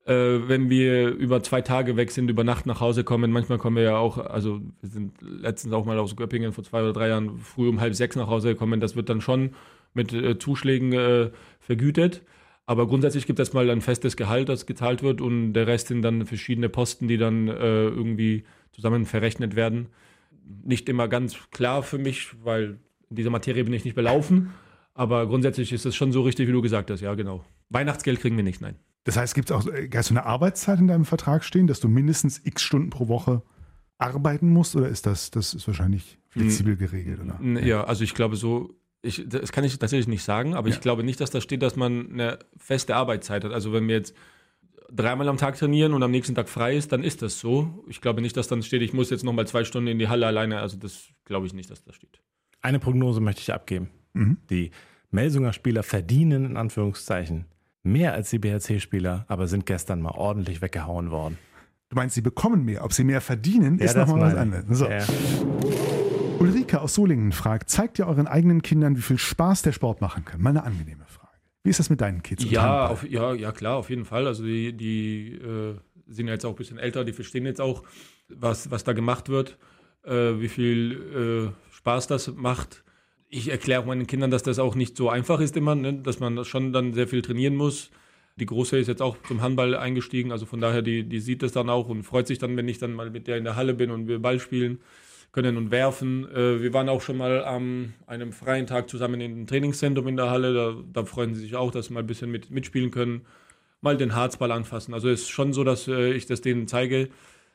äh, wenn wir über zwei Tage weg sind, über Nacht nach Hause kommen. Manchmal kommen wir ja auch, also wir sind letztens auch mal aus Göppingen vor zwei oder drei Jahren früh um halb sechs nach Hause gekommen. Das wird dann schon mit äh, Zuschlägen äh, vergütet. Aber grundsätzlich gibt es mal ein festes Gehalt, das gezahlt wird und der Rest sind dann verschiedene Posten, die dann äh, irgendwie zusammen verrechnet werden. Nicht immer ganz klar für mich, weil in dieser Materie bin ich nicht belaufen. Aber grundsätzlich ist es schon so richtig, wie du gesagt hast. Ja, genau. Weihnachtsgeld kriegen wir nicht, nein. Das heißt, gibt es auch äh, hast du eine Arbeitszeit in deinem Vertrag stehen, dass du mindestens x Stunden pro Woche arbeiten musst? Oder ist das, das ist wahrscheinlich flexibel geregelt? Oder? Ja, also ich glaube so, ich, das kann ich tatsächlich nicht sagen, aber ich glaube nicht, dass da steht, dass man eine feste Arbeitszeit hat. Also wenn wir jetzt dreimal am Tag trainieren und am nächsten Tag frei ist, dann ist das so. Ich glaube nicht, dass dann steht, ich muss jetzt nochmal zwei Stunden in die Halle alleine. Also das glaube ich nicht, dass das steht. Eine Prognose möchte ich abgeben. Mhm. Die Melsunger Spieler verdienen in Anführungszeichen mehr als die BRC-Spieler, aber sind gestern mal ordentlich weggehauen worden. Du meinst, sie bekommen mehr. Ob sie mehr verdienen, ja, ist nochmal was anderes. So. Ja. Ulrike aus Solingen fragt, zeigt ihr euren eigenen Kindern, wie viel Spaß der Sport machen kann? Mal eine angenehme Frage. Wie ist das mit deinen Kids? Ja, auf, ja, ja, klar, auf jeden Fall. Also die, die äh, sind jetzt auch ein bisschen älter, die verstehen jetzt auch, was, was da gemacht wird, äh, wie viel äh, Spaß das macht. Ich erkläre auch meinen Kindern, dass das auch nicht so einfach ist immer, ne? dass man schon dann sehr viel trainieren muss. Die Große ist jetzt auch zum Handball eingestiegen, also von daher, die, die sieht das dann auch und freut sich dann, wenn ich dann mal mit der in der Halle bin und wir Ball spielen können und werfen. Äh, wir waren auch schon mal an einem freien Tag zusammen in einem Trainingszentrum in der Halle. Da, da freuen sie sich auch, dass sie mal ein bisschen mit, mitspielen können. Mal den Harzball anfassen. Also es ist schon so, dass äh, ich das denen zeige,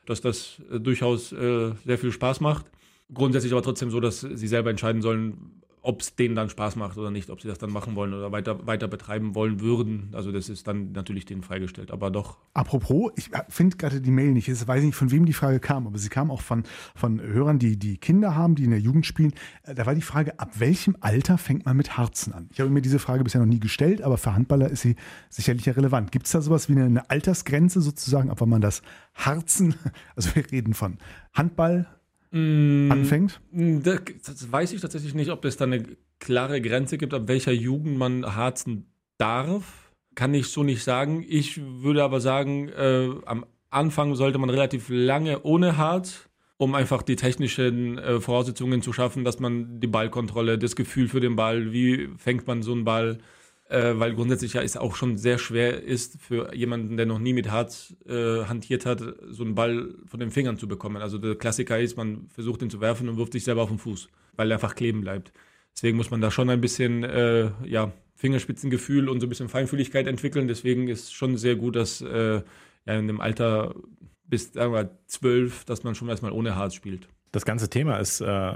dass das äh, durchaus sehr viel Spaß macht. Grundsätzlich aber trotzdem so, dass sie selber entscheiden sollen, ob es denen dann Spaß macht oder nicht, ob sie das dann machen wollen oder weiter, weiter betreiben wollen würden. Also das ist dann natürlich denen freigestellt, aber doch. Apropos, ich finde gerade die Mail nicht, ich weiß nicht, von wem die Frage kam, aber sie kam auch von, von Hörern, die, die Kinder haben, die in der Jugend spielen. Äh, da war die Frage, ab welchem Alter fängt man mit Harzen an? Ich habe mir diese Frage bisher noch nie gestellt, aber für Handballer ist sie sicherlich ja relevant. Gibt es da sowas wie eine, eine Altersgrenze sozusagen, ab wann man das Harzen, also wir reden von Handball, mm, anfängt? Mm, das, das, weiß ich tatsächlich nicht, ob es da eine klare Grenze gibt, ab welcher Jugend man harzen darf. Kann ich so nicht sagen. Ich würde aber sagen, äh, am Anfang sollte man relativ lange ohne Harz, um einfach die technischen äh, Voraussetzungen zu schaffen, dass man die Ballkontrolle, das Gefühl für den Ball, wie fängt man so einen Ball, äh, weil grundsätzlich ja es auch schon sehr schwer ist für jemanden, der noch nie mit Harz äh, hantiert hat, so einen Ball von den Fingern zu bekommen. Also der Klassiker ist, man versucht ihn zu werfen und wirft sich selber auf den Fuß, weil er einfach kleben bleibt. Deswegen muss man da schon ein bisschen äh, ja, Fingerspitzengefühl und so ein bisschen Feinfühligkeit entwickeln. Deswegen ist schon sehr gut, dass äh, ja, in dem Alter bis zwölf, dass man schon erstmal ohne Harz spielt. Das ganze Thema ist äh,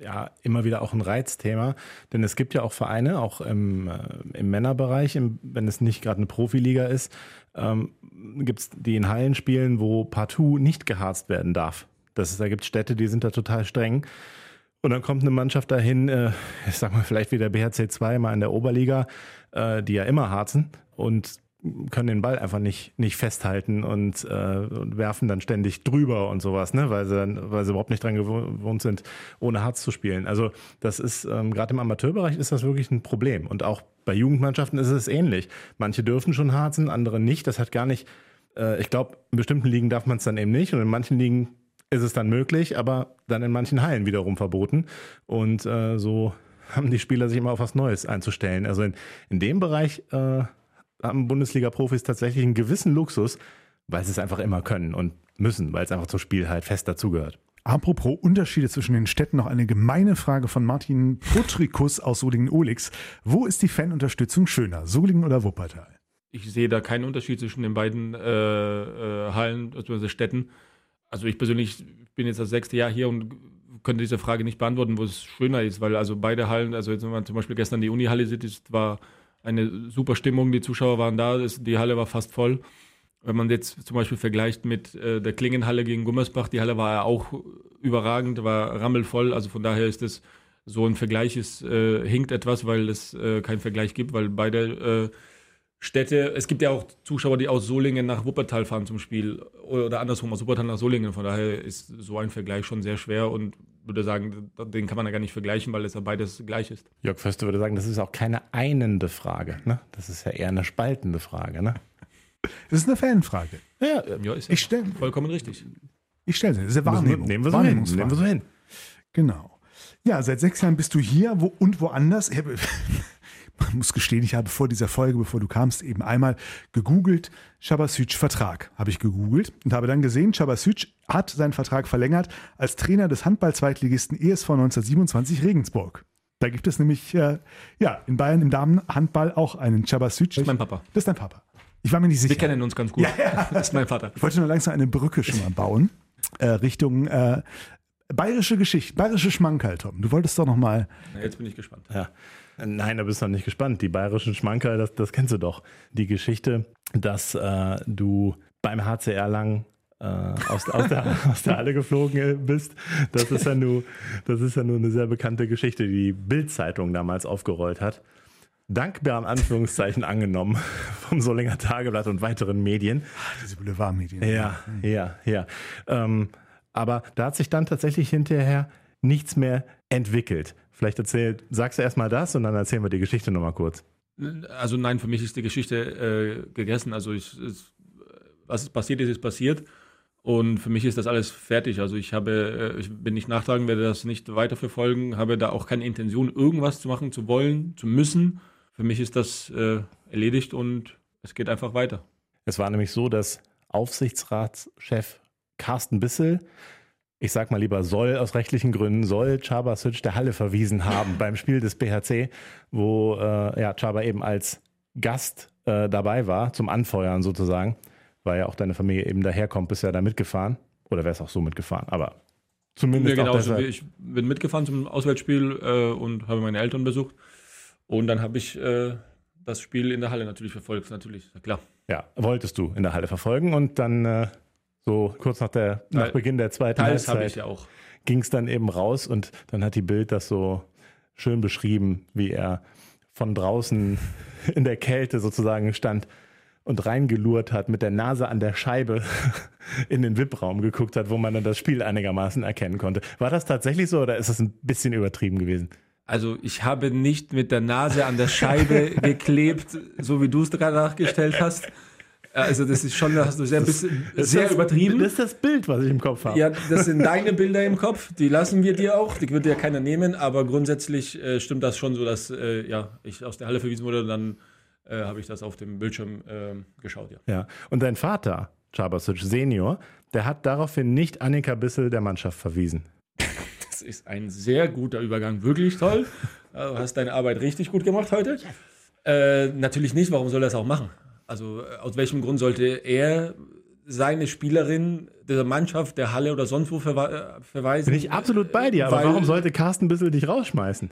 ja immer wieder auch ein Reizthema, denn es gibt ja auch Vereine, auch im, äh, im Männerbereich, im, wenn es nicht gerade eine Profiliga ist, ähm, gibt es die in Hallen spielen, wo partout nicht geharzt werden darf. Das ist, da gibt es Städte, die sind da total streng. Und dann kommt eine Mannschaft dahin, äh, ich sag mal vielleicht wie der BHC 2 mal in der Oberliga, äh, die ja immer harzen und können den Ball einfach nicht, nicht festhalten und, äh, und werfen dann ständig drüber und sowas, ne? weil, sie weil sie überhaupt nicht dran gewohnt sind, ohne Harz zu spielen. Also das ist, ähm, gerade im Amateurbereich ist das wirklich ein Problem. Und auch bei Jugendmannschaften ist es ähnlich. Manche dürfen schon harzen, andere nicht. Das hat gar nicht, äh, ich glaube, in bestimmten Ligen darf man es dann eben nicht und in manchen Ligen ist es dann möglich, aber dann in manchen Hallen wiederum verboten. Und äh, so haben die Spieler sich immer auf was Neues einzustellen. Also in, in dem Bereich äh, haben Bundesliga-Profis tatsächlich einen gewissen Luxus, weil sie es einfach immer können und müssen, weil es einfach zum Spiel halt fest dazugehört. Apropos Unterschiede zwischen den Städten, noch eine gemeine Frage von Martin Potrikus aus Solingen-Olix. Wo ist die Fanunterstützung schöner, Solingen oder Wuppertal? Ich sehe da keinen Unterschied zwischen den beiden äh, äh, Hallen, also Städten. Also ich persönlich bin jetzt das sechste Jahr hier und könnte diese Frage nicht beantworten, wo es schöner ist, weil also beide Hallen, also jetzt wenn man zum Beispiel gestern die Uni-Halle sieht, war eine super Stimmung, die Zuschauer waren da, die Halle war fast voll. Wenn man jetzt zum Beispiel vergleicht mit äh, der Klingenhalle gegen Gummersbach, die Halle war ja auch überragend, war rammelvoll, also von daher ist es so ein Vergleich ist, äh, hinkt etwas, weil es äh, keinen Vergleich gibt, weil beide äh, Städte, es gibt ja auch Zuschauer, die aus Solingen nach Wuppertal fahren zum Spiel oder andersrum aus Wuppertal nach Solingen. Von daher ist so ein Vergleich schon sehr schwer und würde sagen, den kann man ja gar nicht vergleichen, weil es ja beides gleich ist. Jörg Förster würde sagen, das ist auch keine einende Frage. Ne? Das ist ja eher eine spaltende Frage. Ne? Das ist eine Fanfrage. Ja, ja ist ja ich stell, vollkommen richtig. Ich stelle sie. Das ist eine Wahrnehmung. Nehmen wir so hin. Nehmen wir so hin. Genau. Ja, seit sechs Jahren bist du hier wo, und woanders. man muss gestehen, ich habe vor dieser Folge, bevor du kamst, eben einmal gegoogelt, Chabasic Vertrag, habe ich gegoogelt und habe dann gesehen, Chabasic hat seinen Vertrag verlängert als Trainer des Handball-Zweitligisten ESV 1927 Regensburg. Da gibt es nämlich, äh, ja, in Bayern im Damenhandball auch einen Chabasic. Das ist mein Papa. Das ist dein Papa. Ich war mir nicht sicher. Wir kennen uns ganz gut. Ja, ja. Das ist mein Vater. Ich wollte nur langsam eine Brücke schon mal bauen. Äh, Richtung äh, bayerische Geschichte, bayerische Schmankerl, Tom. Du wolltest doch noch mal. Ja, jetzt bin ich gespannt. Ja. Nein, da bist du noch nicht gespannt. Die bayerischen Schmankerl, das, das kennst du doch. Die Geschichte dass äh, du beim HCR lang äh, aus, aus, der, aus der Halle geflogen bist. Das ist, ja nur, das ist ja nur eine sehr bekannte Geschichte, die die Bild-Zeitung damals aufgerollt hat. Dankbar in Anführungszeichen angenommen vom Solinger Tageblatt und weiteren Medien. Ach, diese Boulevardmedien. Ja, ja, ja. Ähm, aber da hat sich dann tatsächlich hinterher nichts mehr entwickelt. Vielleicht erzähl, sagst du erstmal das und dann erzählen wir die Geschichte nochmal kurz. Also nein, für mich ist die Geschichte äh, gegessen. Also ich, es, was passiert ist, ist passiert. Und für mich ist das alles fertig. Also ich habe, äh, ich bin nicht nachtragen, werde das nicht weiterverfolgen, habe da auch keine Intention, irgendwas zu machen, zu wollen, zu müssen. Für mich ist das äh, erledigt und es geht einfach weiter. Es war nämlich so, dass Aufsichtsratschef Carsten Bissel, ich sag mal lieber soll aus rechtlichen Gründen, soll Chabasic der Halle verwiesen haben beim Spiel des BHC, wo äh, ja, Chaba eben als Gast äh, dabei war, zum Anfeuern sozusagen, weil ja auch deine Familie eben daherkommt, bist ja da mitgefahren. Oder wärst auch so mitgefahren, aber zumindest. Ja, genau, auch also ich bin mitgefahren zum Auswärtsspiel äh, und habe meine Eltern besucht. Und dann habe ich äh, das Spiel in der Halle natürlich verfolgt, natürlich, na klar. Ja, wolltest du in der Halle verfolgen und dann äh, so kurz nach, der, nach Beginn der zweiten Teils Halbzeit ja ging es dann eben raus und dann hat die Bild das so schön beschrieben, wie er von draußen in der Kälte sozusagen stand und reingelurrt hat, mit der Nase an der Scheibe in den VIP-Raum geguckt hat, wo man dann das Spiel einigermaßen erkennen konnte. War das tatsächlich so oder ist das ein bisschen übertrieben gewesen? Also ich habe nicht mit der Nase an der Scheibe geklebt, so wie du es gerade nachgestellt hast. Also das ist schon, hast du sehr, bisschen, sehr das, übertrieben. Das ist das Bild, was ich im Kopf habe. Ja, das sind deine Bilder im Kopf, die lassen wir dir auch, die würde ja keiner nehmen, aber grundsätzlich äh, stimmt das schon so, dass äh, ja, ich aus der Halle verwiesen wurde und dann äh, habe ich das auf dem Bildschirm äh, geschaut, ja. Ja. Und dein Vater, Chabasic Senior, der hat daraufhin nicht Annika Bissel der Mannschaft verwiesen. Das ist ein sehr guter Übergang, wirklich toll. Du hast deine Arbeit richtig gut gemacht heute. Äh, natürlich nicht, warum soll er das auch machen? Also äh, aus welchem Grund sollte er seine Spielerin der Mannschaft, der Halle oder sonst wo verwe äh, verweisen? Bin ich absolut bei dir, aber warum sollte Carsten Bissel dich rausschmeißen?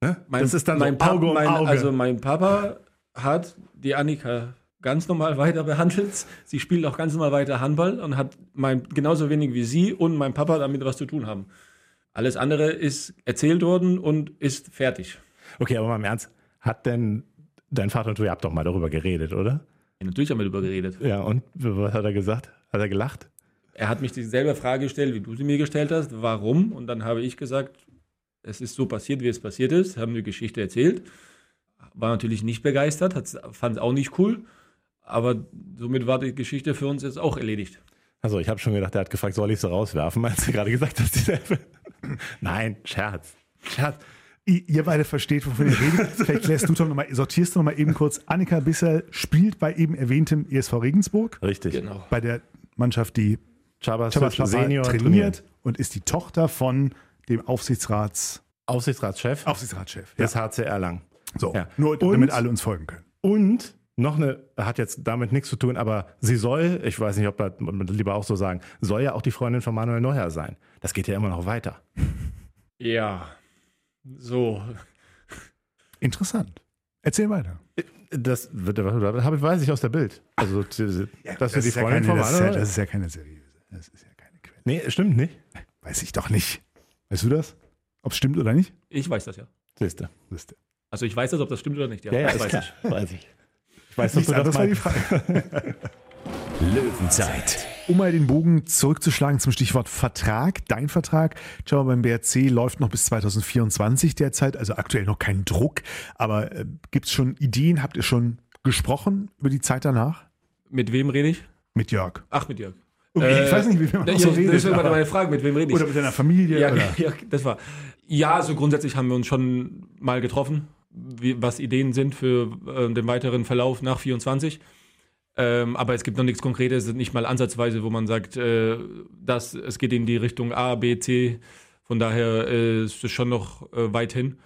Ne? Mein, das ist dann mein so Auge um mein, Auge. Also mein Papa hat die Annika ganz normal weiter behandelt. Sie spielt auch ganz normal weiter Handball und hat mein, genauso wenig wie sie und mein Papa damit was zu tun haben. Alles andere ist erzählt worden und ist fertig. okay, aber mal im Ernst, hat denn dein Vater und du, ihr habt doch mal darüber geredet, oder? Ja, natürlich haben wir darüber geredet. Ja, und was hat er gesagt? Hat er gelacht? Er hat mich dieselbe Frage gestellt, wie du sie mir gestellt hast. Warum? Und dann habe ich gesagt, es ist so passiert, wie es passiert ist. Haben die Geschichte erzählt. War natürlich nicht begeistert, fand es auch nicht cool. Aber somit war die Geschichte für uns jetzt auch erledigt. Also ich habe schon gedacht, er hat gefragt, soll ich sie rauswerfen, als du gerade gesagt hast. dieselbe- Nein, Scherz. Scherz. I- Ihr beide versteht, wovon ihr redet. Vielleicht lässt du Tom noch mal, sortierst du noch mal eben kurz. Annika Bissel spielt bei eben erwähntem ESV Regensburg, Richtig. Genau. bei der Mannschaft, die Chabas Chabas Papa Senior trainiert, trainiert. und ist die Tochter von dem Aufsichtsrats, Aufsichtsratschef Aufsichtsratschef. Ja. des HCR Lang. So, Ja. nur Und- damit alle uns folgen können. Und noch eine, hat jetzt damit nichts zu tun, aber sie soll, ich weiß nicht, ob man das lieber auch so sagen, soll ja auch die Freundin von Manuel Neuer sein. Das geht ja immer noch weiter. Ja, so. Interessant. Erzähl weiter. Das, wird- das habe ich, weiß ich aus der Bild. Also, dass wir die ist ja Freundin keine, von das, ist ja, das ist ja keine seriöse. Das ist ja keine Quelle. nee, stimmt nicht. Weiß ich doch nicht. Weißt du das? Ob es stimmt oder nicht? Ich weiß das ja. Siehst du. Wüsste. Also ich weiß das, ob das stimmt oder nicht. Ja, ja, das ist weiß klar. ich. Weiß ich. Ich weiß, Nichts du das war die. Frage. Löwenzeit, Um mal den Bogen zurückzuschlagen zum Stichwort Vertrag, dein Vertrag, schau mal, beim BRC läuft noch bis 2024 derzeit, also aktuell noch kein Druck, aber äh, gibt es schon Ideen, habt ihr schon gesprochen über die Zeit danach? Mit wem rede ich? Mit Jörg. Ach, mit Jörg. Okay, ich weiß nicht, wie man ja, noch so ja, redet. Das aber- meine Frage, mit wem rede ich? oder mit deiner Familie. ja, oder? ja, das war. Ja, also grundsätzlich haben wir uns schon mal getroffen, wie, was Ideen sind für äh, den weiteren Verlauf nach 24. Ähm, aber es gibt noch nichts Konkretes, nicht mal ansatzweise, wo man sagt, äh, dass es geht in die Richtung A, B, C. Von daher äh, ist es schon noch äh, weit hin.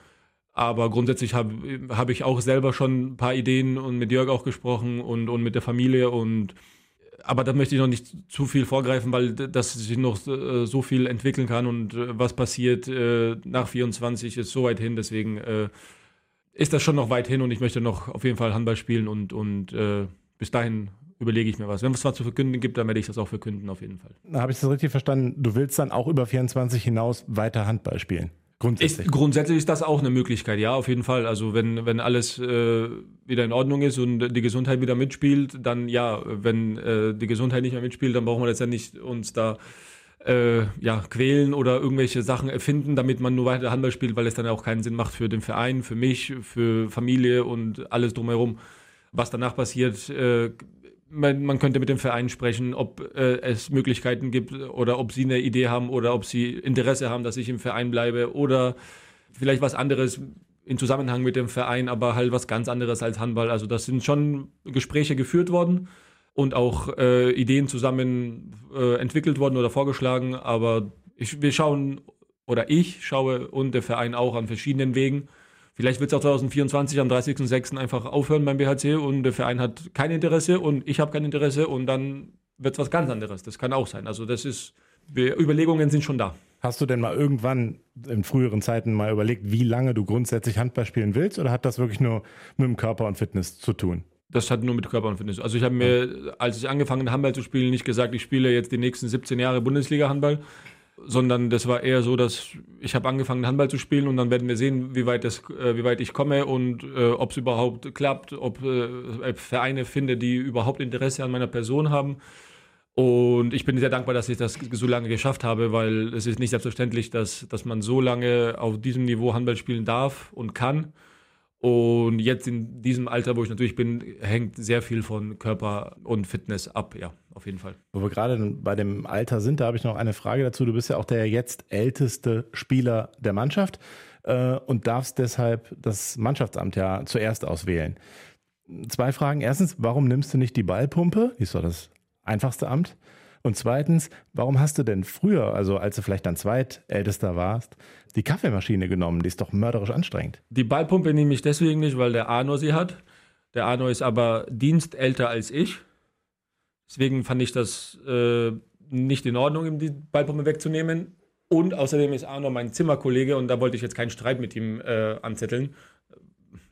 Aber grundsätzlich habe hab ich auch selber schon ein paar Ideen und mit Jörg auch gesprochen und, und mit der Familie und aber da möchte ich noch nicht zu viel vorgreifen, weil das sich noch äh, so viel entwickeln kann und äh, was passiert äh, nach 24 ist so weit hin, deswegen ist das schon noch weit hin und ich möchte noch auf jeden Fall Handball spielen und, und bis dahin überlege ich mir was. Wenn es was zu verkünden gibt, dann werde ich das auch verkünden, auf jeden Fall. Habe ich das richtig verstanden? Du willst dann auch über 24 hinaus weiter Handball spielen? Grundsätzlich. Ich, grundsätzlich ist das auch eine Möglichkeit, ja, auf jeden Fall. Also wenn, wenn alles äh, wieder in Ordnung ist und die Gesundheit wieder mitspielt, dann ja, wenn äh, die Gesundheit nicht mehr mitspielt, dann brauchen wir letztendlich uns da äh, ja, quälen oder irgendwelche Sachen erfinden, damit man nur weiter Handball spielt, weil es dann auch keinen Sinn macht für den Verein, für mich, für Familie und alles drumherum. Was danach passiert, äh, man, man, könnte mit dem Verein sprechen, ob äh, es Möglichkeiten gibt oder ob sie eine Idee haben oder ob sie Interesse haben, dass ich im Verein bleibe oder vielleicht was anderes in Zusammenhang mit dem Verein, aber halt was ganz anderes als Handball. Also das sind schon Gespräche geführt worden und auch äh, Ideen zusammen äh, entwickelt worden oder vorgeschlagen, aber ich, wir schauen oder ich schaue und der Verein auch an verschiedenen Wegen Vielleicht wird es auch 2024 am 30.06. einfach aufhören beim BHC und der Verein hat kein Interesse und ich habe kein Interesse und dann wird es was ganz anderes. Das kann auch sein. Also das ist, Überlegungen sind schon da. Hast du denn mal irgendwann in früheren Zeiten mal überlegt, wie lange du grundsätzlich Handball spielen willst oder hat das wirklich nur mit dem Körper und Fitness zu tun? Das hat nur mit Körper und Fitness. Also ich habe mir, als ich angefangen habe, Handball zu spielen, nicht gesagt, ich spiele jetzt die nächsten 17 Jahre Bundesliga-Handball, sondern das war eher so, dass ich habe angefangen Handball zu spielen und dann werden wir sehen, wie weit, das, äh, wie weit ich komme und äh, ob es überhaupt klappt, ob äh, Vereine finde, die überhaupt Interesse an meiner Person haben. Und ich bin sehr dankbar, dass ich das so lange geschafft habe, weil es ist nicht selbstverständlich, dass, dass man so lange auf diesem Niveau Handball spielen darf und kann. Und jetzt in diesem Alter, wo ich natürlich bin, hängt sehr viel von Körper und Fitness ab, ja, auf jeden Fall. Wo wir gerade bei dem Alter sind, da habe ich noch eine Frage dazu. Du bist ja auch der jetzt älteste Spieler der Mannschaft äh, und darfst deshalb das Mannschaftsamt ja zuerst auswählen. Zwei Fragen. Erstens, warum nimmst du nicht die Ballpumpe? Ist doch das einfachste Amt. Und zweitens, warum hast du denn früher, also als du vielleicht dann zweitältester warst, die Kaffeemaschine genommen? Die ist doch mörderisch anstrengend. Die Ballpumpe nehme ich deswegen nicht, weil der Arno sie hat. Der Arno ist aber dienstälter als ich. Deswegen fand ich das äh, nicht in Ordnung, ihm die Ballpumpe wegzunehmen. Und außerdem ist Arno mein Zimmerkollege und da wollte ich jetzt keinen Streit mit ihm äh, anzetteln.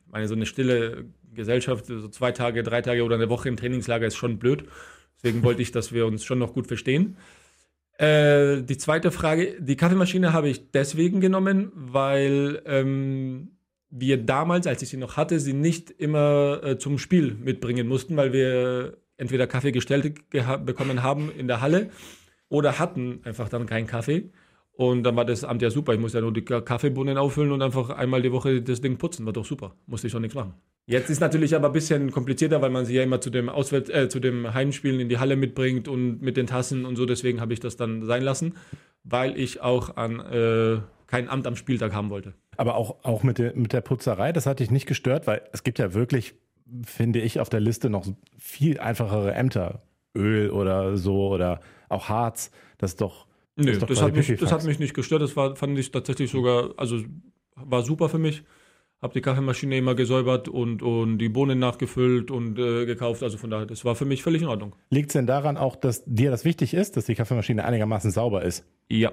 Meine, so eine stille Gesellschaft, so zwei Tage, drei Tage oder eine Woche im Trainingslager ist schon blöd. Deswegen wollte ich, dass wir uns schon noch gut verstehen. Äh, die zweite Frage, die Kaffeemaschine habe ich deswegen genommen, weil ähm, wir damals, als ich sie noch hatte, sie nicht immer äh, zum Spiel mitbringen mussten, weil wir entweder Kaffee gestellt bekommen haben in der Halle oder hatten einfach dann keinen Kaffee. Und dann war das Amt ja super. Ich musste ja nur die Kaffeebohnen auffüllen und einfach einmal die Woche das Ding putzen. War doch super. Musste ich schon nichts machen. Jetzt ist natürlich aber ein bisschen komplizierter, weil man sie ja immer zu dem Auswärts, äh, zu dem Heimspielen in die Halle mitbringt und mit den Tassen und so. Deswegen habe ich das dann sein lassen, weil ich auch an äh, kein Amt am Spieltag haben wollte. Aber auch, auch mit, der, mit der Putzerei, das hat dich nicht gestört, weil es gibt ja wirklich, finde ich, auf der Liste noch viel einfachere Ämter. Öl oder so oder auch Harz. Das ist doch Nö, das, das hat, mich, das hat mich nicht gestört. Das war, fand ich tatsächlich sogar, also war super für mich. Hab die Kaffeemaschine immer gesäubert und, und die Bohnen nachgefüllt und äh, gekauft. Also von daher, das war für mich völlig in Ordnung. Liegt es denn daran auch, dass dir das wichtig ist, dass die Kaffeemaschine einigermaßen sauber ist? Ja.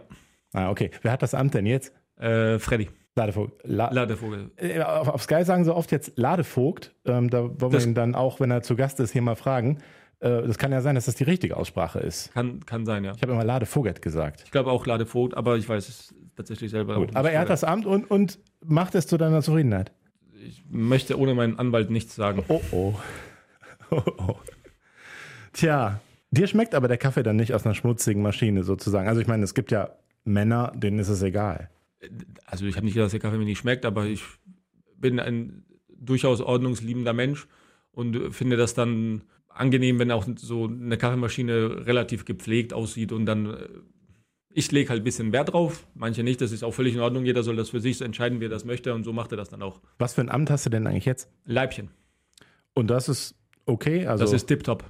Ah, okay. Wer hat das Amt denn jetzt? Äh, Freddy. Ladevogel. La Ladevogel. Äh, auf, auf, Sky sagen sie oft jetzt Ladevogt. Ähm, da wollen wir ihn dann auch, wenn er zu Gast ist, hier mal fragen. Äh, das kann ja sein, dass das die richtige Aussprache ist. Kann, kann sein, ja. Ich habe immer Ladevogt gesagt. Ich glaube auch Ladevogt, aber ich weiß es tatsächlich selber. Gut, aber er hat das Amt und, und macht es zu deiner Zufriedenheit. Ich möchte ohne meinen Anwalt nichts sagen. Oh oh. oh, oh. Tja, dir schmeckt aber der Kaffee dann nicht aus einer schmutzigen Maschine sozusagen. Also ich meine, es gibt ja Männer, denen ist es egal. Also ich habe nicht gesagt, dass der Kaffee mir nicht schmeckt, aber ich bin ein durchaus ordnungsliebender Mensch und finde das dann angenehm, wenn auch so eine Kaffeemaschine relativ gepflegt aussieht und dann äh, ich lege halt ein bisschen Wert drauf, manche nicht, das ist auch völlig in Ordnung, jeder soll das für sich entscheiden, wie er das möchte und so macht er das dann auch. Was für ein Amt hast du denn eigentlich jetzt? Leibchen. Und das ist okay? Also das ist tipptopp.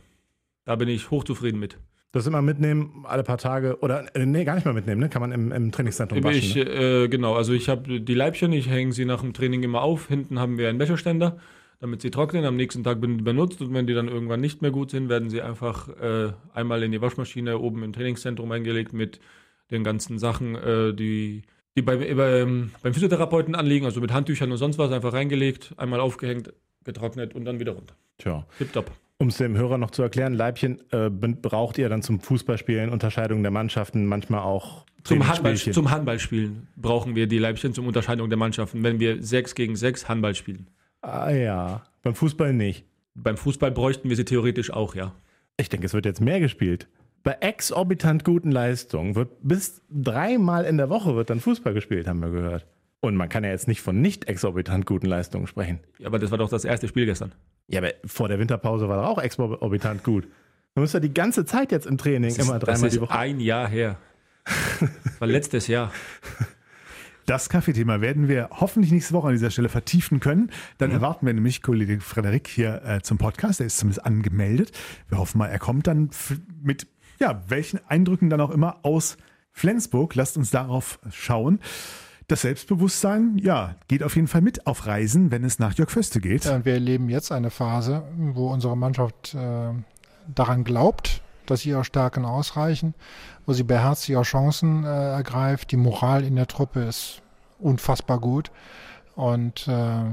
Da bin ich hochzufrieden mit. Das immer mitnehmen, alle paar Tage, oder äh, nee, gar nicht mehr mitnehmen, ne? Kann man im, im Trainingszentrum waschen. Ich, ne? äh, genau, also ich habe die Leibchen, ich hänge sie nach dem Training immer auf. Hinten haben wir einen Wäscheständer damit sie trocknen. Am nächsten Tag benutzt und wenn die dann irgendwann nicht mehr gut sind, werden sie einfach äh, einmal in die Waschmaschine oben im Trainingszentrum eingelegt mit den ganzen Sachen, äh, die, die bei, bei, ähm, beim Physiotherapeuten anliegen, also mit Handtüchern und sonst was, einfach reingelegt, einmal aufgehängt, getrocknet und dann wieder runter. Tja. Tipptopp. Um es dem Hörer noch zu erklären, Leibchen äh, braucht ihr dann zum Fußballspielen, Unterscheidung der Mannschaften, manchmal auch zum, Handball, zum Handballspielen brauchen wir die Leibchen zum Unterscheidung der Mannschaften, wenn wir 6 gegen 6 Handball spielen. Ah ja, beim Fußball nicht. Beim Fußball bräuchten wir sie theoretisch auch, ja. Ich denke, es wird jetzt mehr gespielt. Bei exorbitant guten Leistungen wird bis dreimal in der Woche wird dann Fußball gespielt, haben wir gehört. Und man kann ja jetzt nicht von nicht exorbitant guten Leistungen sprechen. Ja, aber das war doch das erste Spiel gestern. Ja, aber vor der Winterpause war er auch exorbitant gut. Man muss ja die ganze Zeit jetzt im Training ist, immer dreimal die Woche. Das ist ein Jahr her. Das war letztes Jahr. Das Kaffeethema werden wir hoffentlich nächste Woche an dieser Stelle vertiefen können. Dann mhm. erwarten wir nämlich Kollege Frederik hier äh, zum Podcast. Er ist zumindest angemeldet. Wir hoffen mal, er kommt dann mit ja, welchen Eindrücken dann auch immer aus Flensburg. Lasst uns darauf schauen. Das Selbstbewusstsein, ja, geht auf jeden Fall mit auf Reisen, wenn es nach Jörg Föste geht. Ja, wir erleben jetzt eine Phase, wo unsere Mannschaft äh, daran glaubt, dass ihre Stärken ausreichen, wo sie beherzigt ihre Chancen äh, ergreift. Die Moral in der Truppe ist unfassbar gut. Und äh,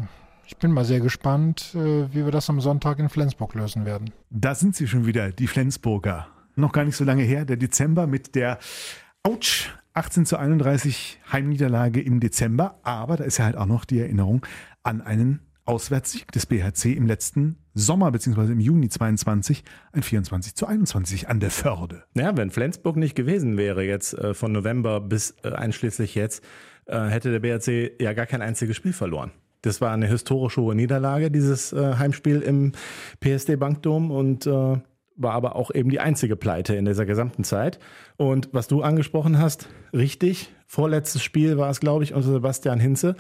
ich bin mal sehr gespannt, äh, wie wir das am Sonntag in Flensburg lösen werden. Da sind sie schon wieder, die Flensburger. Noch gar nicht so lange her, der Dezember mit der Autsch 18 zu 31 Heimniederlage im Dezember. Aber da ist ja halt auch noch die Erinnerung an einen Auswärtssieg des BHC im letzten Sommer bzw. im Juni 22 ein 24 zu 21 an der Förde. Ja, wenn Flensburg nicht gewesen wäre jetzt äh, von November bis äh, einschließlich jetzt, äh, hätte der BHC ja gar kein einziges Spiel verloren. Das war eine historisch hohe Niederlage, dieses äh, Heimspiel im PSD Bankdom und äh, war aber auch eben die einzige Pleite in dieser gesamten Zeit. Und was du angesprochen hast, richtig, vorletztes Spiel war es, glaube ich, unter Sebastian Hinze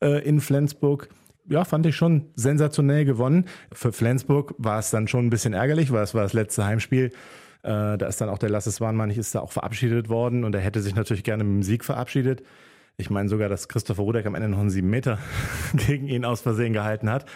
äh, in Flensburg ja, fand ich schon sensationell gewonnen. Für Flensburg war es dann schon ein bisschen ärgerlich, weil es war das letzte Heimspiel. Äh, da ist dann auch der Lasses Warnmann, ist da auch verabschiedet worden und er hätte sich natürlich gerne mit dem Sieg verabschiedet. Ich meine sogar, dass Christopher Rudek am Ende noch einen sieben Meter gegen ihn aus Versehen gehalten hat.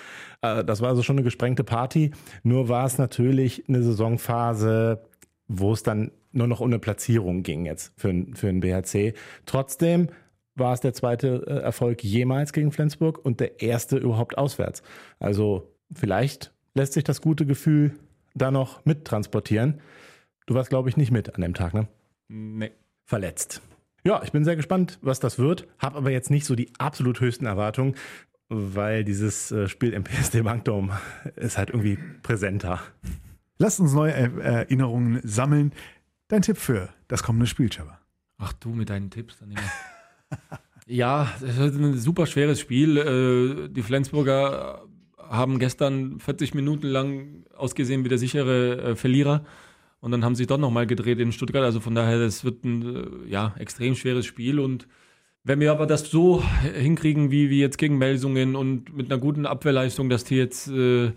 Äh, das war also schon eine gesprengte Party. Nur war es natürlich eine Saisonphase, wo es dann nur noch um eine Platzierung ging jetzt für, für den BHC. Trotzdem war es der zweite äh, Erfolg jemals gegen Flensburg und der erste überhaupt auswärts. Also vielleicht lässt sich das gute Gefühl da noch mittransportieren. Du warst, glaube ich, nicht mit an dem Tag, ne? Nee. Verletzt. Ja, ich bin sehr gespannt, was das wird, habe aber jetzt nicht so die absolut höchsten Erwartungen, weil dieses äh, Spiel im PSD Bankdom ist halt irgendwie präsenter. Lasst uns neue Erinnerungen sammeln. Dein Tipp für das kommende Spiel, Chaba. Ach du mit deinen Tipps dann immer. Ja, es ist ein super schweres Spiel. Äh, die Flensburger haben gestern 40 Minuten lang ausgesehen wie der sichere äh, Verlierer. Und dann haben sie doch nochmal gedreht in Stuttgart. Also von daher, das wird ein äh, ja, extrem schweres Spiel. Und wenn wir aber das so hinkriegen, wie, wie jetzt gegen Melsungen und mit einer guten Abwehrleistung, dass die jetzt äh,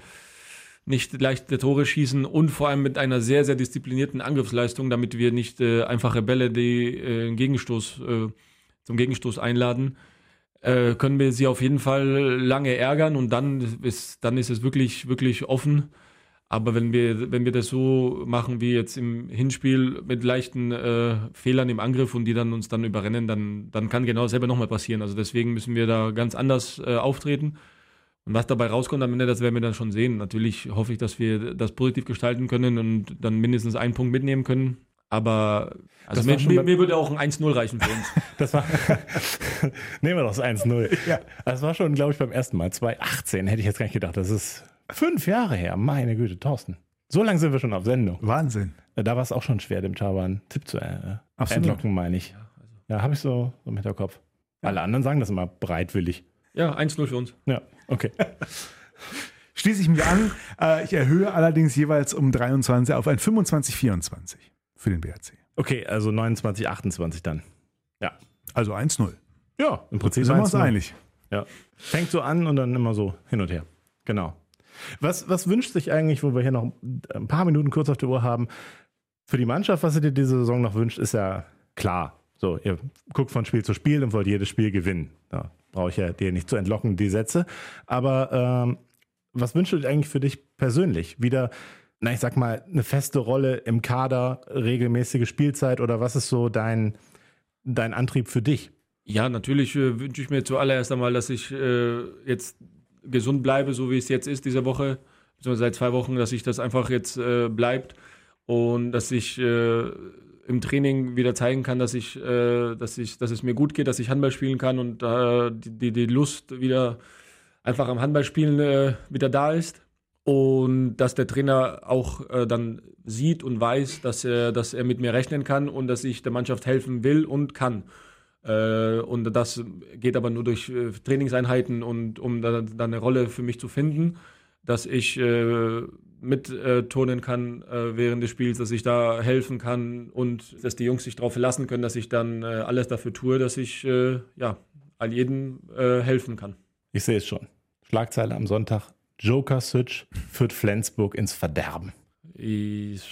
nicht leichte Tore schießen und vor allem mit einer sehr, sehr disziplinierten Angriffsleistung, damit wir nicht äh, einfache Bälle, die äh, Gegenstoß äh, zum Gegenstoß einladen, äh, können wir sie auf jeden Fall lange ärgern und dann ist, dann ist es wirklich, wirklich offen. Aber wenn wir, wenn wir das so machen wie jetzt im Hinspiel mit leichten äh, Fehlern im Angriff und die dann uns dann überrennen, dann, dann kann genau dasselbe nochmal passieren. Also deswegen müssen wir da ganz anders äh, auftreten. Und was dabei rauskommt am Ende, das werden wir dann schon sehen. Natürlich hoffe ich, dass wir das positiv gestalten können und dann mindestens einen Punkt mitnehmen können. Aber also mir, mir, mir, würde auch ein 1-0 reichen für uns. das war, nehmen wir doch das 1-0. Ja. Das war schon, glaube ich, beim ersten Mal. 2018 hätte ich jetzt gar nicht gedacht. Das ist fünf Jahre her. Meine Güte, Thorsten. So lange sind wir schon auf Sendung. Wahnsinn. Da war es auch schon schwer, dem Taban Tipp zu äh, entlocken, meine ich. Ja, also. ja habe ich so, im Hinterkopf. Alle anderen sagen das immer bereitwillig. Ja, 1-0 für uns. Ja, okay. Schließe ich mich an. Äh, ich erhöhe allerdings jeweils um 23 auf ein 25-24 für den BRC. Okay, also 29, 28 dann. Ja. Also 1-0. Ja, im Prinzip sind wir uns einig. Ja. Fängt so an und dann immer so hin und her. Genau. Was, was wünscht sich eigentlich, wo wir hier noch ein paar Minuten kurz auf der Uhr haben, für die Mannschaft, was ihr dir diese Saison noch wünscht, ist ja klar. So, ihr guckt von Spiel zu Spiel und wollt jedes Spiel gewinnen. Da brauche ich ja dir nicht zu entlocken, die Sätze. Aber ähm, was wünscht ihr eigentlich für dich persönlich? Wieder na, ich sag mal, eine feste Rolle im Kader, regelmäßige Spielzeit oder was ist so dein, dein Antrieb für dich? Ja, natürlich äh, wünsche ich mir zuallererst einmal, dass ich äh, jetzt gesund bleibe, so wie es jetzt ist, diese Woche. so seit zwei Wochen, dass ich das einfach jetzt äh, bleibt und dass ich äh, im Training wieder zeigen kann, dass ich, äh, dass ich, dass es mir gut geht, dass ich Handball spielen kann und äh, die, die Lust wieder einfach am Handballspielen äh, wieder da ist und dass der Trainer auch äh, dann sieht und weiß, dass er, dass er mit mir rechnen kann und dass ich der Mannschaft helfen will und kann. Äh, und das geht aber nur durch äh, Trainingseinheiten und um da, da, eine Rolle für mich zu finden, dass ich äh, mitturnen kann äh, während des Spiels, dass ich da helfen kann und dass die Jungs sich darauf verlassen können, dass ich dann äh, alles dafür tue, dass ich ja all jedem helfen kann. Ich sehe es schon. Schlagzeile am Sonntag. Joker Switch führt Flensburg ins Verderben. Ich,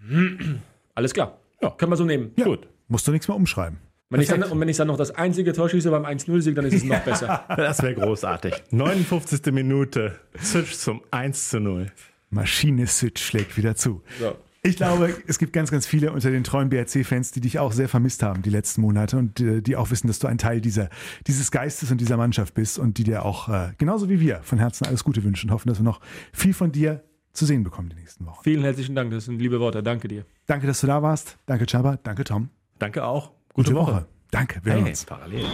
alles klar. Ja. Können wir so nehmen. Ja. Gut. Musst du nichts mehr umschreiben. Wenn dann, und wenn ich dann noch das einzige Tor schieße beim 1-0-Sieg, dann ist es noch besser. das wäre großartig. 59. Minute. Switch zum 1-0. Maschine Switch schlägt wieder zu. So. Ich glaube, es gibt ganz, ganz viele unter den treuen BRC-Fans, die dich auch sehr vermisst haben die letzten Monate und äh, die auch wissen, dass du ein Teil dieser, dieses Geistes und dieser Mannschaft bist und die dir auch äh, genauso wie wir von Herzen alles Gute wünschen und hoffen, dass wir noch viel von dir zu sehen bekommen die nächsten Wochen. Vielen herzlichen Dank, das sind liebe Worte. Danke dir. Danke, dass du da warst. Danke, Chaba. Danke, Tom. Danke auch. Gute, Gute Woche. Woche. Danke, wir hey, hören uns. Parallel.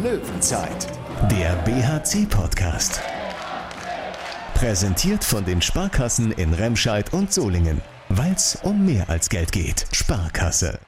Löwenzeit, der BHC-Podcast. Präsentiert von den Sparkassen in Remscheid und Solingen. Weil es um mehr als Geld geht. Sparkasse.